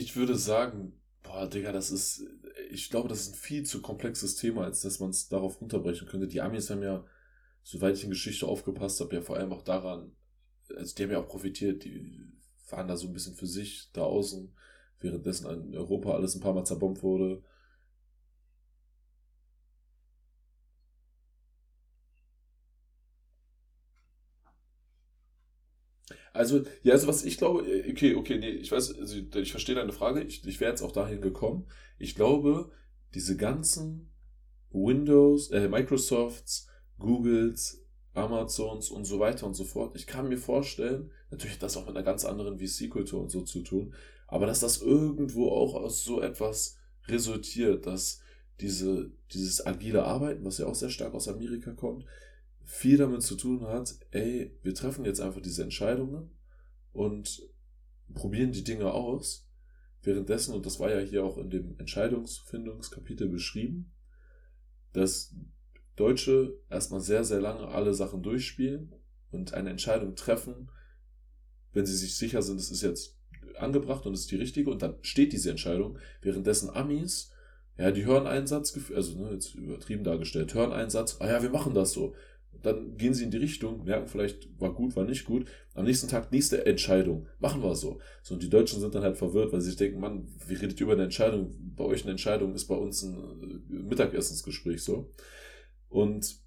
[SPEAKER 1] Ich würde sagen, boah, Digga, das ist, ich glaube, das ist ein viel zu komplexes Thema, als dass man es darauf runterbrechen könnte. Die Amis haben ja, soweit ich in Geschichte aufgepasst habe, ja vor allem auch daran, also die haben ja auch profitiert, die waren da so ein bisschen für sich da außen, währenddessen in Europa alles ein paar Mal zerbombt wurde. Also, ja, also was ich glaube, äh, okay, okay, nee, ich weiß, also ich verstehe deine Frage, ich, ich wäre jetzt auch dahin gekommen. Ich glaube, diese ganzen Windows, äh, Microsofts, Googles, Amazons und so weiter und so fort, ich kann mir vorstellen, natürlich hat das auch mit einer ganz anderen VC-Kultur und so zu tun, aber dass das irgendwo auch aus so etwas resultiert, dass diese, dieses agile Arbeiten, was ja auch sehr stark aus Amerika kommt, viel damit zu tun hat, ey, wir treffen jetzt einfach diese Entscheidungen und probieren die Dinge aus. Währenddessen, und das war ja hier auch in dem Entscheidungsfindungskapitel beschrieben, dass Deutsche erstmal sehr, sehr lange alle Sachen durchspielen und eine Entscheidung treffen, wenn sie sich sicher sind, es ist jetzt angebracht und es ist die richtige und dann steht diese Entscheidung, währenddessen Amis, ja, die hören einen Satz, also ne, jetzt übertrieben dargestellt, hören einen Satz, ah ja, wir machen das so dann gehen sie in die Richtung, merken vielleicht, war gut, war nicht gut. Am nächsten Tag, nächste Entscheidung. Machen wir so. So, und die Deutschen sind dann halt verwirrt, weil sie sich denken, Mann, wie redet ihr über eine Entscheidung? Bei euch eine Entscheidung ist bei uns ein äh, Mittagessensgespräch so. Und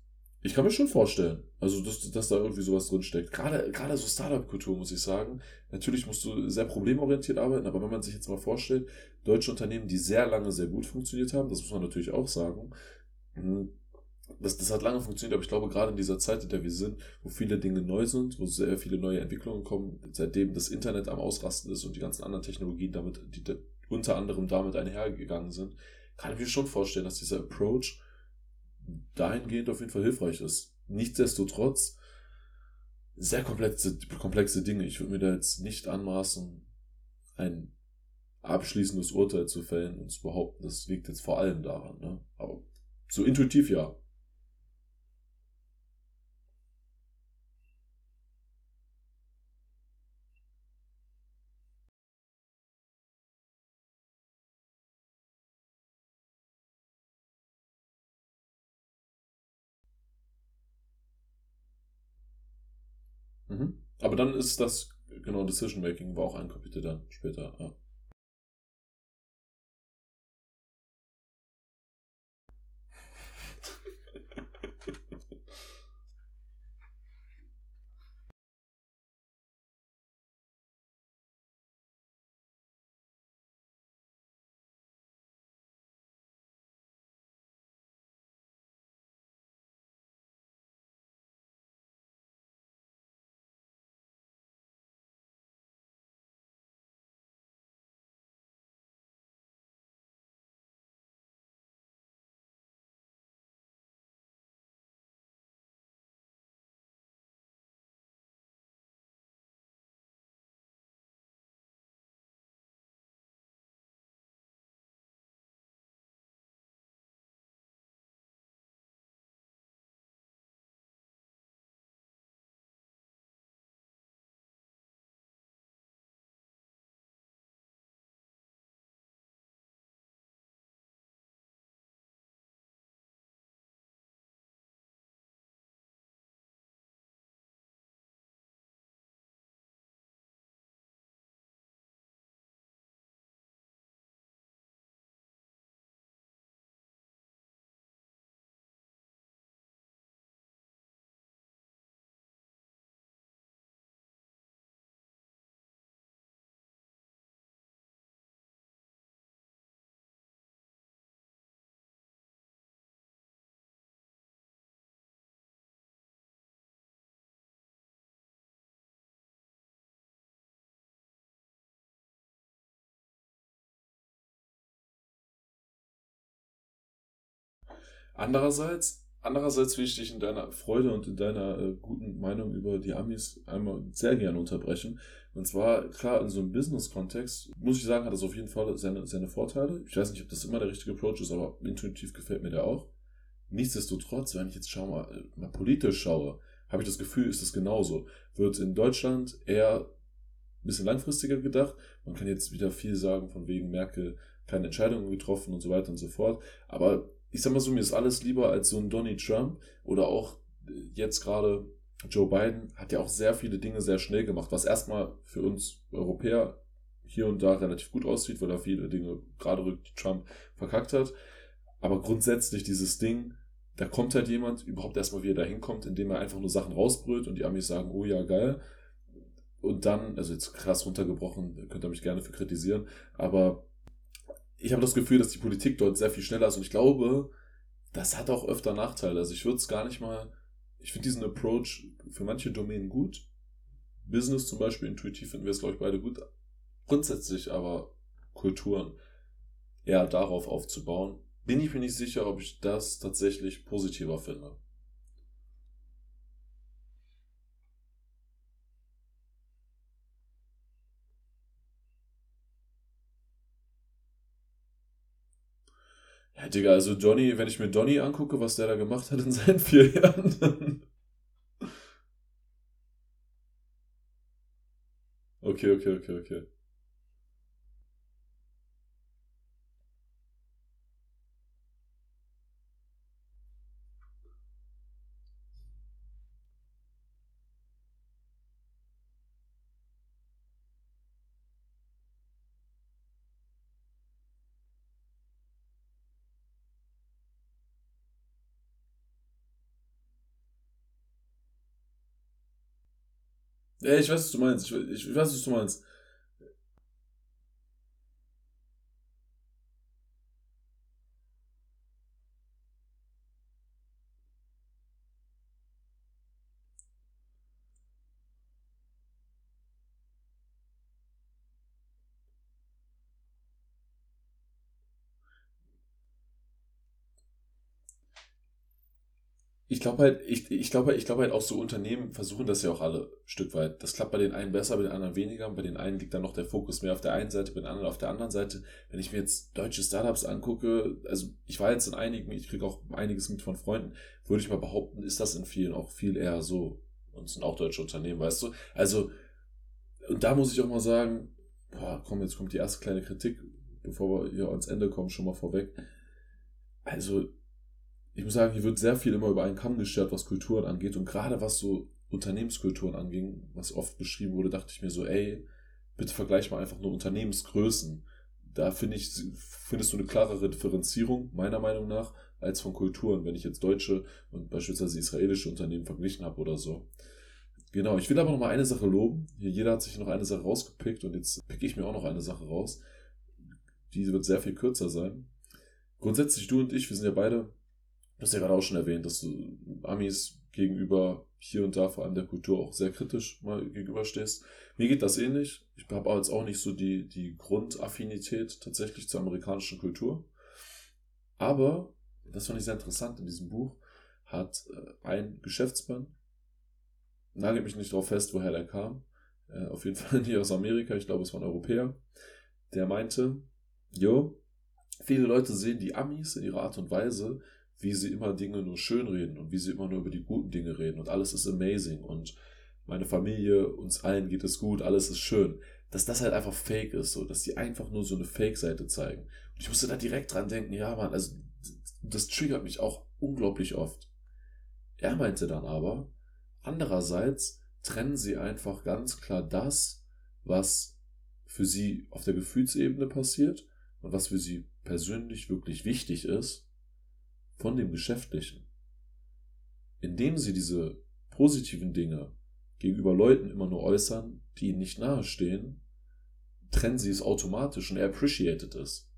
[SPEAKER 1] ich kann mir schon vorstellen, also dass, dass da irgendwie sowas drinsteckt. Gerade, gerade so Startup-Kultur, muss ich sagen. Natürlich musst du sehr problemorientiert arbeiten, aber wenn man sich jetzt mal vorstellt, deutsche Unternehmen, die sehr lange sehr gut funktioniert haben, das muss man natürlich auch sagen, hm, das, das hat lange funktioniert, aber ich glaube, gerade in dieser Zeit, in der wir sind, wo viele Dinge neu sind, wo sehr viele neue Entwicklungen kommen, seitdem das Internet am Ausrasten ist und die ganzen anderen Technologien damit, die da, unter anderem damit einhergegangen sind, kann ich mir schon vorstellen, dass dieser Approach dahingehend auf jeden Fall hilfreich ist. Nichtsdestotrotz, sehr komplexe, komplexe Dinge. Ich würde mir da jetzt nicht anmaßen, ein abschließendes Urteil zu fällen und zu behaupten, das liegt jetzt vor allem daran. Ne? Aber so intuitiv ja. Aber dann ist das, genau, Decision Making war auch ein Kapitel dann später. Ja. Andererseits, andererseits will ich dich in deiner Freude und in deiner äh, guten Meinung über die Amis einmal sehr gerne unterbrechen. Und zwar, klar, in so einem Business-Kontext, muss ich sagen, hat das auf jeden Fall seine, seine Vorteile. Ich weiß nicht, ob das immer der richtige Approach ist, aber intuitiv gefällt mir der auch. Nichtsdestotrotz, wenn ich jetzt schau mal, äh, mal politisch schaue, habe ich das Gefühl, ist das genauso. Wird in Deutschland eher ein bisschen langfristiger gedacht. Man kann jetzt wieder viel sagen, von wegen Merkel keine Entscheidungen getroffen und so weiter und so fort. Aber ich sag mal so, mir ist alles lieber als so ein Donny Trump oder auch jetzt gerade Joe Biden hat ja auch sehr viele Dinge sehr schnell gemacht, was erstmal für uns Europäer hier und da relativ gut aussieht, weil er viele Dinge gerade rückt Trump verkackt hat. Aber grundsätzlich dieses Ding, da kommt halt jemand überhaupt erstmal, wie er da hinkommt, indem er einfach nur Sachen rausbrüllt und die Amis sagen, oh ja, geil. Und dann, also jetzt krass runtergebrochen, könnt ihr mich gerne für kritisieren, aber ich habe das Gefühl, dass die Politik dort sehr viel schneller ist und ich glaube, das hat auch öfter Nachteile. Also ich würde es gar nicht mal, ich finde diesen Approach für manche Domänen gut. Business zum Beispiel, intuitiv finden wir es, glaube ich, beide gut. Grundsätzlich aber Kulturen eher darauf aufzubauen, bin ich mir nicht sicher, ob ich das tatsächlich positiver finde. Digga, also Johnny, wenn ich mir Donny angucke, was der da gemacht hat in seinen <laughs> vier Jahren, dann. <laughs> Okay, okay, okay, okay. Ja, ich weiß, was du meinst. Ich, ich weiß, was du meinst. Glaube halt, ich, ich glaube ich glaube halt auch so Unternehmen versuchen das ja auch alle Stück weit. Das klappt bei den einen besser, bei den anderen weniger. Bei den einen liegt dann noch der Fokus mehr auf der einen Seite, bei den anderen auf der anderen Seite. Wenn ich mir jetzt deutsche Startups angucke, also ich war jetzt in einigen, ich kriege auch einiges mit von Freunden, würde ich mal behaupten, ist das in vielen auch viel eher so. Und es sind auch deutsche Unternehmen, weißt du? Also, und da muss ich auch mal sagen, boah, komm, jetzt kommt die erste kleine Kritik, bevor wir hier ans Ende kommen, schon mal vorweg. Also, ich muss sagen, hier wird sehr viel immer über einen Kamm geschert, was Kulturen angeht. Und gerade was so Unternehmenskulturen anging, was oft beschrieben wurde, dachte ich mir so, ey, bitte vergleich mal einfach nur Unternehmensgrößen. Da finde ich, findest du eine klarere Differenzierung, meiner Meinung nach, als von Kulturen, wenn ich jetzt deutsche und beispielsweise israelische Unternehmen verglichen habe oder so. Genau, ich will aber noch mal eine Sache loben. Hier, jeder hat sich noch eine Sache rausgepickt und jetzt picke ich mir auch noch eine Sache raus. Die wird sehr viel kürzer sein. Grundsätzlich, du und ich, wir sind ja beide Du hast ja gerade auch schon erwähnt, dass du Amis gegenüber hier und da vor allem der Kultur auch sehr kritisch mal gegenüberstehst. Mir geht das ähnlich. Ich habe jetzt auch nicht so die, die Grundaffinität tatsächlich zur amerikanischen Kultur. Aber, das fand ich sehr interessant in diesem Buch, hat äh, ein Geschäftsmann, nagelt mich nicht darauf fest, woher der kam, äh, auf jeden <laughs> Fall nicht aus Amerika, ich glaube, es war ein Europäer, der meinte, jo, viele Leute sehen die Amis in ihrer Art und Weise wie sie immer Dinge nur schön reden und wie sie immer nur über die guten Dinge reden und alles ist amazing und meine Familie, uns allen geht es gut, alles ist schön. Dass das halt einfach fake ist, so, dass die einfach nur so eine Fake-Seite zeigen. Und ich musste da direkt dran denken, ja, Mann, also das triggert mich auch unglaublich oft. Er meinte dann aber, andererseits trennen sie einfach ganz klar das, was für sie auf der Gefühlsebene passiert und was für sie persönlich wirklich wichtig ist, von dem Geschäftlichen. Indem sie diese positiven Dinge gegenüber Leuten immer nur äußern, die ihnen nicht nahestehen, trennen sie es automatisch und er appreciated es.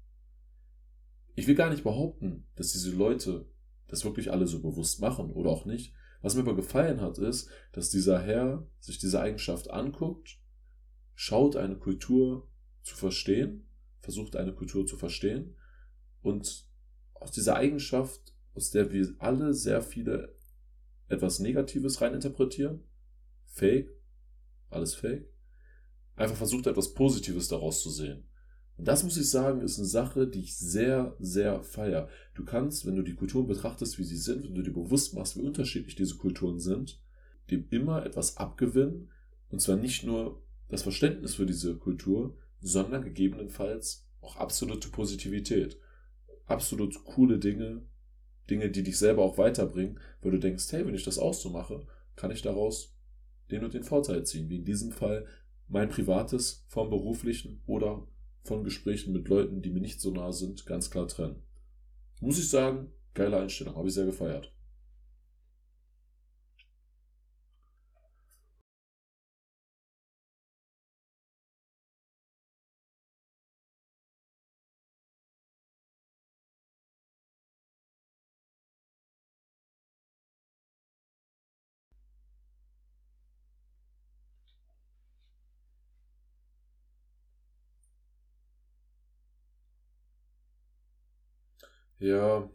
[SPEAKER 1] Ich will gar nicht behaupten, dass diese Leute das wirklich alle so bewusst machen oder auch nicht. Was mir aber gefallen hat, ist, dass dieser Herr sich diese Eigenschaft anguckt, schaut eine Kultur zu verstehen, versucht eine Kultur zu verstehen und aus dieser Eigenschaft, aus der wir alle sehr viele etwas Negatives reininterpretieren, Fake, alles Fake, einfach versucht etwas Positives daraus zu sehen. Und das muss ich sagen, ist eine Sache, die ich sehr, sehr feier. Du kannst, wenn du die Kulturen betrachtest, wie sie sind, wenn du dir bewusst machst, wie unterschiedlich diese Kulturen sind, dem immer etwas abgewinnen. Und zwar nicht nur das Verständnis für diese Kultur, sondern gegebenenfalls auch absolute Positivität absolut coole Dinge, Dinge, die dich selber auch weiterbringen, weil du denkst, hey, wenn ich das auch so mache, kann ich daraus den und den Vorteil ziehen, wie in diesem Fall mein privates vom beruflichen oder von Gesprächen mit Leuten, die mir nicht so nah sind, ganz klar trennen. Muss ich sagen, geile Einstellung, habe ich sehr gefeiert. Ja,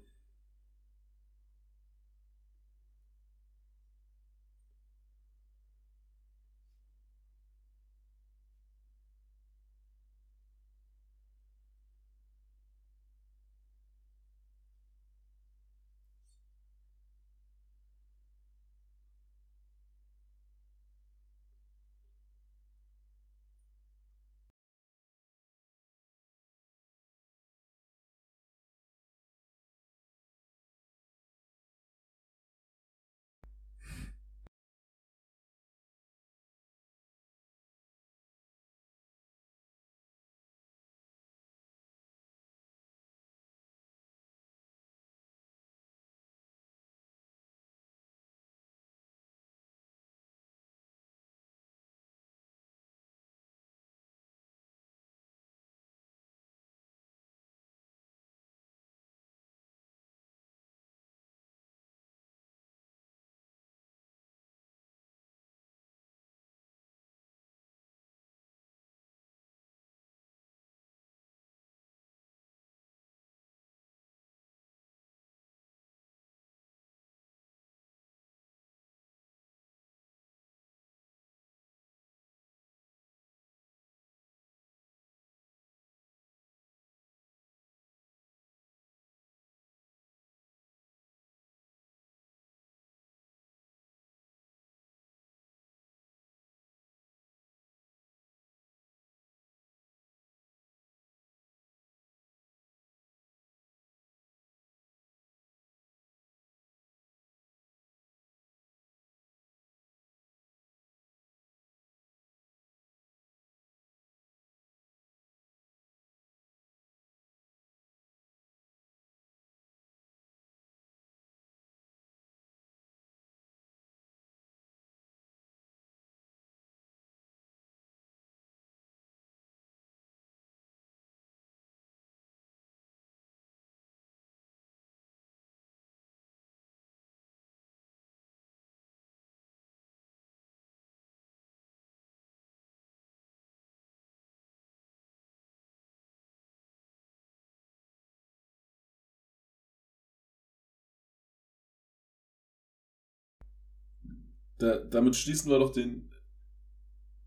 [SPEAKER 1] da, damit schließen wir doch den.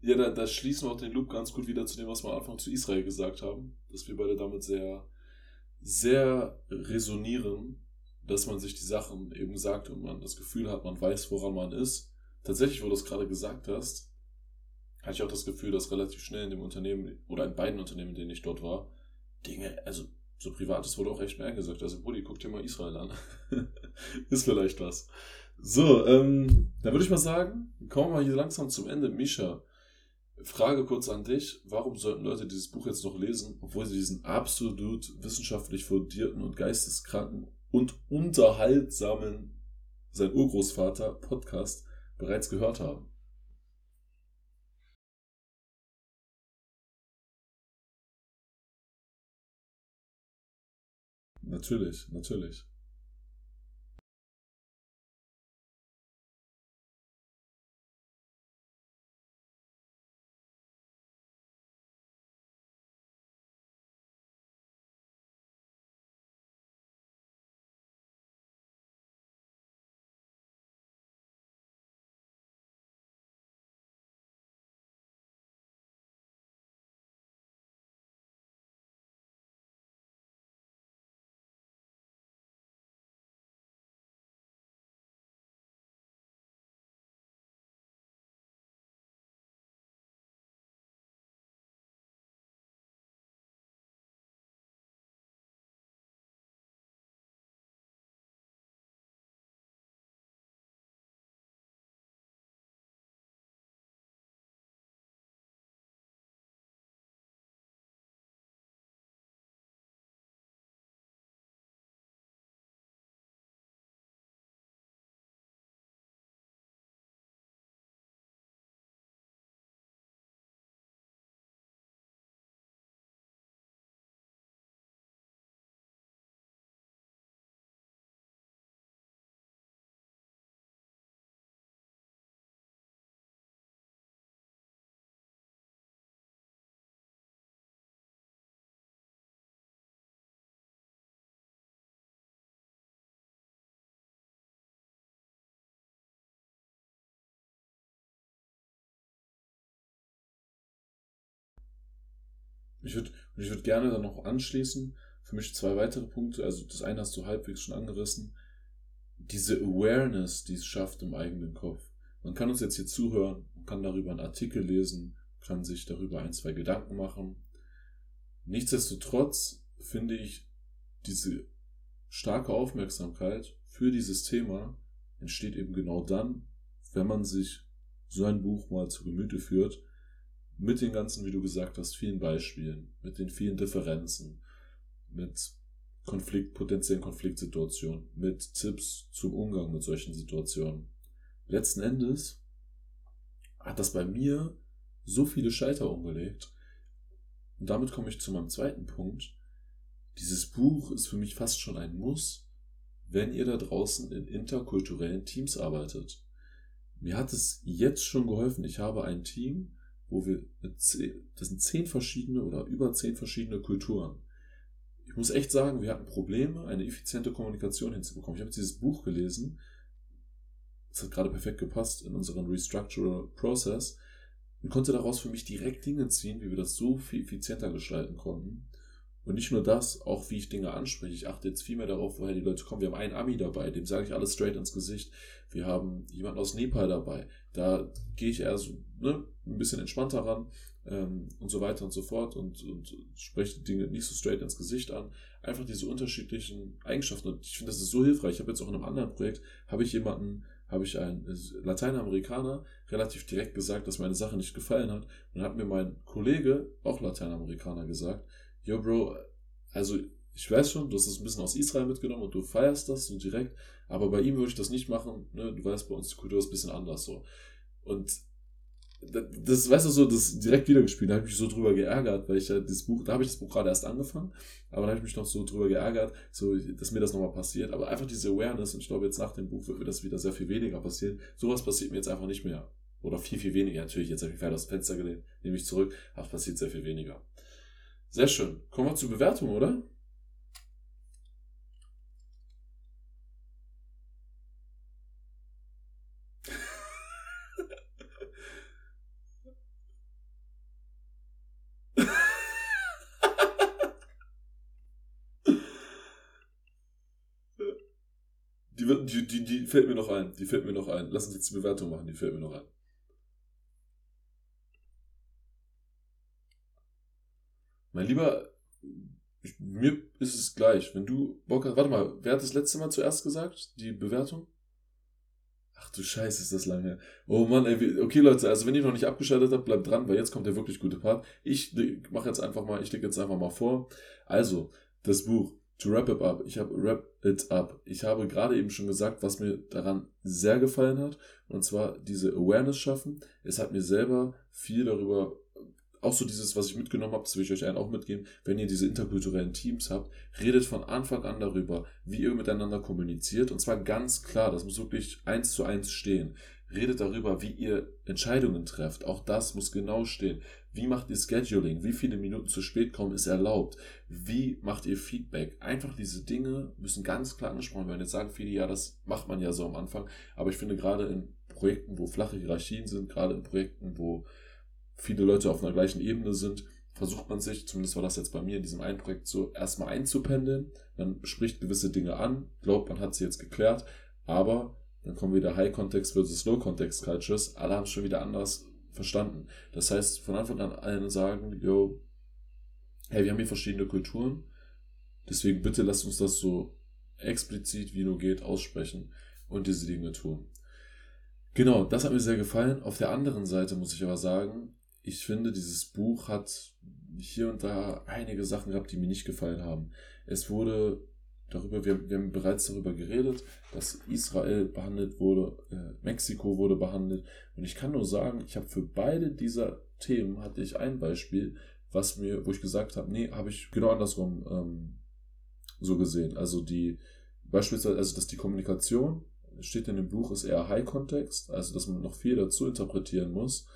[SPEAKER 1] Ja, da, da schließen wir auch den Loop ganz gut wieder zu dem, was wir am Anfang zu Israel gesagt haben. Dass wir beide damit sehr, sehr resonieren, dass man sich die Sachen eben sagt und man das Gefühl hat, man weiß, woran man ist. Tatsächlich, wo du das gerade gesagt hast, hatte ich auch das Gefühl, dass relativ schnell in dem Unternehmen oder in beiden Unternehmen, in denen ich dort war, Dinge, also so Privates wurde auch recht schnell gesagt. Also, Buddy, guck dir mal Israel an. <laughs> ist vielleicht was. So, ähm, dann würde ich mal sagen, kommen wir hier langsam zum Ende. Misha, Frage kurz an dich. Warum sollten Leute dieses Buch jetzt noch lesen, obwohl sie diesen absolut wissenschaftlich fundierten und geisteskranken und unterhaltsamen, sein Urgroßvater, Podcast bereits gehört haben? Natürlich, natürlich. Ich würde ich würd gerne dann noch anschließen, für mich zwei weitere Punkte. Also das eine hast du halbwegs schon angerissen. Diese Awareness, die es schafft im eigenen Kopf. Man kann uns jetzt hier zuhören, man kann darüber einen Artikel lesen, kann sich darüber ein, zwei Gedanken machen. Nichtsdestotrotz finde ich, diese starke Aufmerksamkeit für dieses Thema entsteht eben genau dann, wenn man sich so ein Buch mal zu Gemüte führt mit den ganzen, wie du gesagt hast, vielen Beispielen, mit den vielen Differenzen, mit Konflikt, potenziellen Konfliktsituationen, mit Tipps zum Umgang mit solchen Situationen. Letzten Endes hat das bei mir so viele Scheiter umgelegt. Und damit komme ich zu meinem zweiten Punkt. Dieses Buch ist für mich fast schon ein Muss, wenn ihr da draußen in interkulturellen Teams arbeitet. Mir hat es jetzt schon geholfen. Ich habe ein Team, wo wir, das sind zehn verschiedene oder über zehn verschiedene Kulturen. Ich muss echt sagen, wir hatten Probleme, eine effiziente Kommunikation hinzubekommen. Ich habe dieses Buch gelesen, es hat gerade perfekt gepasst in unseren Restructural Process und konnte daraus für mich direkt Dinge ziehen, wie wir das so viel effizienter gestalten konnten. Und nicht nur das, auch wie ich Dinge anspreche. Ich achte jetzt viel mehr darauf, woher die Leute kommen. Wir haben einen Ami dabei, dem sage ich alles straight ins Gesicht. Wir haben jemanden aus Nepal dabei. Da gehe ich eher so ne, ein bisschen entspannter ran ähm, und so weiter und so fort und, und spreche die Dinge nicht so straight ins Gesicht an. Einfach diese unterschiedlichen Eigenschaften. Und ich finde, das ist so hilfreich. Ich habe jetzt auch in einem anderen Projekt, habe ich jemanden, habe ich einen Lateinamerikaner relativ direkt gesagt, dass meine Sache nicht gefallen hat. Und dann hat mir mein Kollege, auch Lateinamerikaner, gesagt, yo Bro, also ich weiß schon, du hast es ein bisschen aus Israel mitgenommen und du feierst das so direkt, aber bei ihm würde ich das nicht machen, ne? du weißt, bei uns die Kultur ist ein bisschen anders so. Und das, das weißt du so, das direkt wiedergespielt, da habe ich mich so drüber geärgert, weil ich ja das Buch, da habe ich das Buch gerade erst angefangen, aber da habe ich mich noch so drüber geärgert, so, dass mir das nochmal passiert, aber einfach diese Awareness und ich glaube jetzt nach dem Buch wird mir das wieder sehr viel weniger passieren, sowas passiert mir jetzt einfach nicht mehr. Oder viel, viel weniger. Natürlich, jetzt habe ich viel aus dem Fenster gelehnt, nehme ich zurück, aber es passiert sehr viel weniger. Sehr schön. Kommen wir zur Bewertung, oder? <laughs> die, die, die, fällt mir noch ein. Die fällt mir noch ein. Lass uns jetzt die Bewertung machen, die fällt mir noch ein. Mein Lieber, ich, mir ist es gleich. Wenn du Bock hast, warte mal, wer hat das letzte Mal zuerst gesagt? Die Bewertung? Ach du Scheiße, ist das lange. Oh Mann, ey, okay Leute, also wenn ihr noch nicht abgeschaltet habt, bleibt dran, weil jetzt kommt der wirklich gute Part. Ich mache jetzt einfach mal, ich lege jetzt einfach mal vor. Also, das Buch To Wrap It Up. Ich habe Wrap It Up. Ich habe gerade eben schon gesagt, was mir daran sehr gefallen hat. Und zwar diese Awareness schaffen. Es hat mir selber viel darüber auch so dieses, was ich mitgenommen habe, das will ich euch einen auch mitgeben, wenn ihr diese interkulturellen Teams habt, redet von Anfang an darüber, wie ihr miteinander kommuniziert und zwar ganz klar, das muss wirklich eins zu eins stehen. Redet darüber, wie ihr Entscheidungen trefft. Auch das muss genau stehen. Wie macht ihr Scheduling? Wie viele Minuten zu spät kommen ist erlaubt? Wie macht ihr Feedback? Einfach diese Dinge müssen ganz klar angesprochen werden. Jetzt sagen viele, ja, das macht man ja so am Anfang. Aber ich finde gerade in Projekten, wo flache Hierarchien sind, gerade in Projekten, wo viele Leute auf einer gleichen Ebene sind, versucht man sich, zumindest war das jetzt bei mir in diesem einen Projekt so, erstmal einzupendeln. Man spricht gewisse Dinge an, glaubt, man hat sie jetzt geklärt, aber dann kommen wieder High-Context versus Low-Context-Cultures. Alle haben es schon wieder anders verstanden. Das heißt, von Anfang an allen sagen, yo, hey, wir haben hier verschiedene Kulturen, deswegen bitte lasst uns das so explizit wie nur geht aussprechen und diese Dinge tun. Genau, das hat mir sehr gefallen. Auf der anderen Seite muss ich aber sagen, ich finde, dieses Buch hat hier und da einige Sachen gehabt, die mir nicht gefallen haben. Es wurde darüber, wir, wir haben bereits darüber geredet, dass Israel behandelt wurde, äh, Mexiko wurde behandelt. Und ich kann nur sagen, ich habe für beide dieser Themen hatte ich ein Beispiel, was mir, wo ich gesagt habe, nee, habe ich genau andersrum ähm, so gesehen. Also die beispielsweise, also dass die Kommunikation steht in dem Buch ist eher High-Kontext, also dass man noch viel dazu interpretieren muss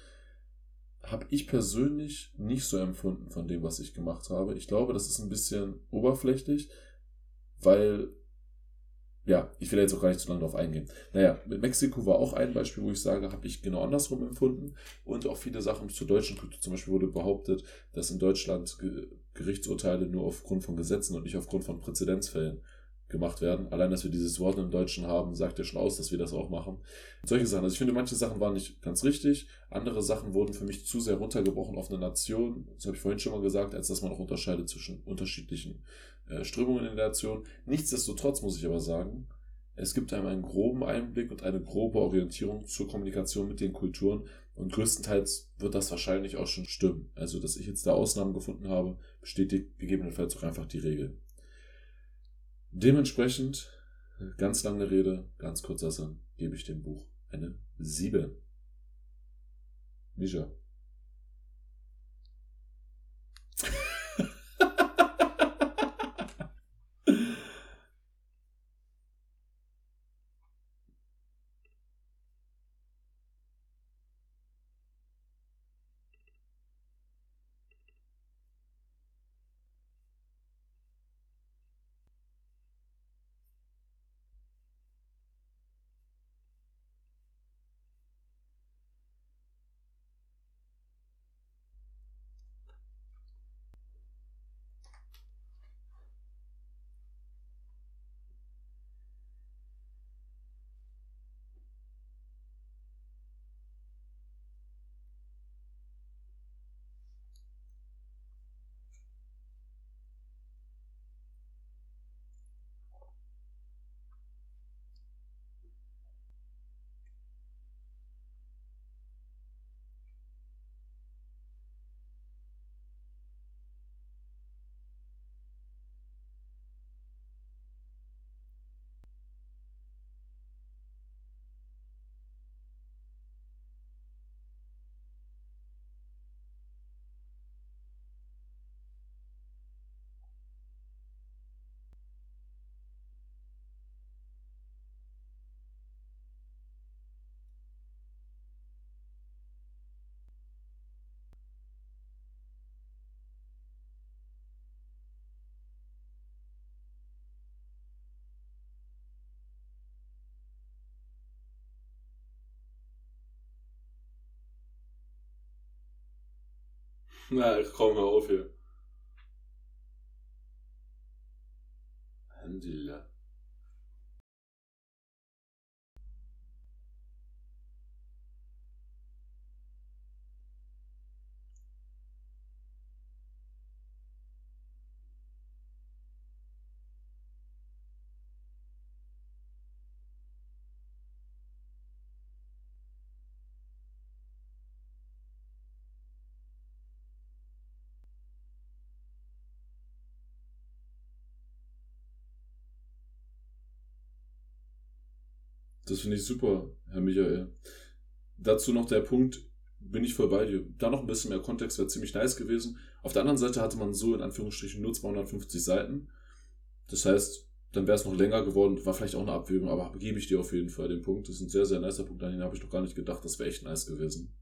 [SPEAKER 1] habe ich persönlich nicht so empfunden von dem, was ich gemacht habe. Ich glaube, das ist ein bisschen oberflächlich, weil, ja, ich will jetzt auch gar nicht zu lange darauf eingehen. Naja, mit Mexiko war auch ein Beispiel, wo ich sage, habe ich genau andersrum empfunden und auch viele Sachen zur deutschen Kultur. Zum Beispiel wurde behauptet, dass in Deutschland Gerichtsurteile nur aufgrund von Gesetzen und nicht aufgrund von Präzedenzfällen gemacht werden. Allein, dass wir dieses Wort im Deutschen haben, sagt ja schon aus, dass wir das auch machen. Solche Sachen. Also ich finde, manche Sachen waren nicht ganz richtig. Andere Sachen wurden für mich zu sehr runtergebrochen auf eine Nation. Das habe ich vorhin schon mal gesagt, als dass man auch unterscheidet zwischen unterschiedlichen äh, Strömungen in der Nation. Nichtsdestotrotz muss ich aber sagen, es gibt einem einen groben Einblick und eine grobe Orientierung zur Kommunikation mit den Kulturen. Und größtenteils wird das wahrscheinlich auch schon stimmen. Also, dass ich jetzt da Ausnahmen gefunden habe, bestätigt gegebenenfalls auch einfach die Regel. Dementsprechend, ganz lange Rede, ganz kurzer Sinn, gebe ich dem Buch eine 7. Misha. Na, komm mal auf hier. Alhamdulillah. Das finde ich super, Herr Michael. Dazu noch der Punkt, bin ich voll bei dir. Da noch ein bisschen mehr Kontext wäre ziemlich nice gewesen. Auf der anderen Seite hatte man so in Anführungsstrichen nur 250 Seiten. Das heißt, dann wäre es noch länger geworden, war vielleicht auch eine Abwägung, aber gebe ich dir auf jeden Fall den Punkt. Das ist ein sehr, sehr nicer Punkt, an den habe ich noch gar nicht gedacht. Das wäre echt nice gewesen.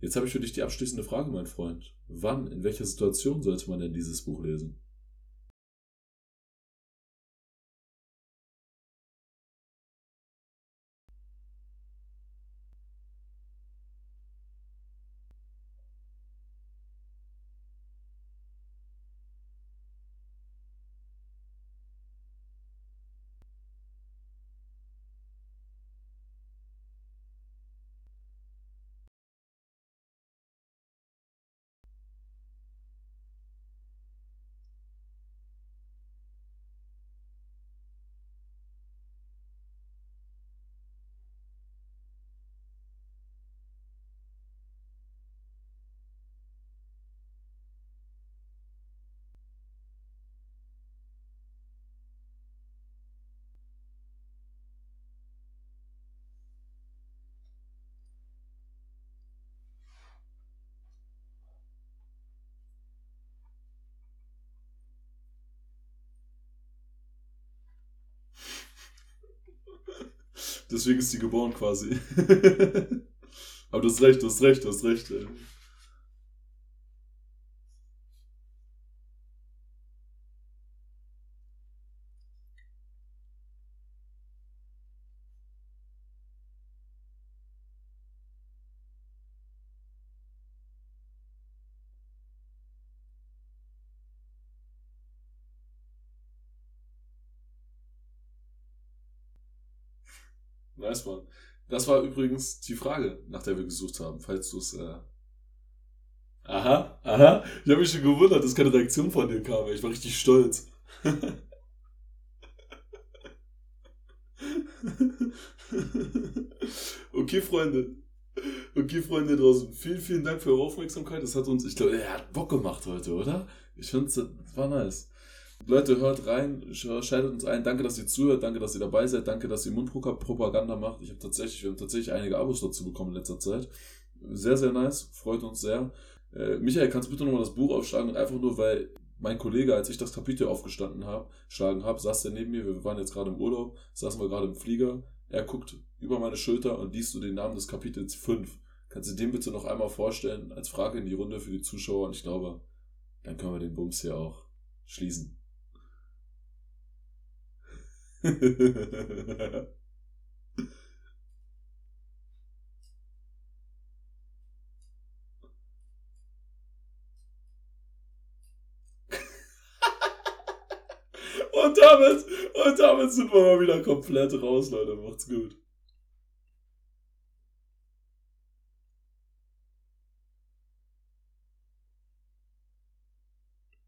[SPEAKER 1] Jetzt habe ich für dich die abschließende Frage, mein Freund. Wann, in welcher Situation sollte man denn dieses Buch lesen? Deswegen ist sie geboren quasi. <laughs> Aber du hast recht, du hast recht, du hast recht. Ey. Nice, Mann. Das war übrigens die Frage, nach der wir gesucht haben, falls du es. Äh... Aha, aha. Ich habe mich schon gewundert, dass keine Reaktion von dir kam. Ich war richtig stolz. <laughs> okay, Freunde. Okay, Freunde draußen. Vielen, vielen Dank für eure Aufmerksamkeit. Das hat uns, ich glaube, er hat Bock gemacht heute, oder? Ich finde, es war nice. Leute, hört rein, schaltet uns ein. Danke, dass ihr zuhört. Danke, dass ihr dabei seid. Danke, dass ihr Mundpropaganda macht. Ich habe tatsächlich, wir haben tatsächlich einige Abos dazu bekommen in letzter Zeit. Sehr, sehr nice. Freut uns sehr. Äh, Michael, kannst du bitte nochmal das Buch aufschlagen? Einfach nur, weil mein Kollege, als ich das Kapitel aufgestanden habe, schlagen habe, saß der neben mir. Wir waren jetzt gerade im Urlaub, saßen wir gerade im Flieger. Er guckt über meine Schulter und liest du den Namen des Kapitels 5. Kannst du den bitte noch einmal vorstellen als Frage in die Runde für die Zuschauer? Und ich glaube, dann können wir den Bums hier auch schließen. Und damit, und damit sind wir mal wieder komplett raus, Leute. Macht's gut.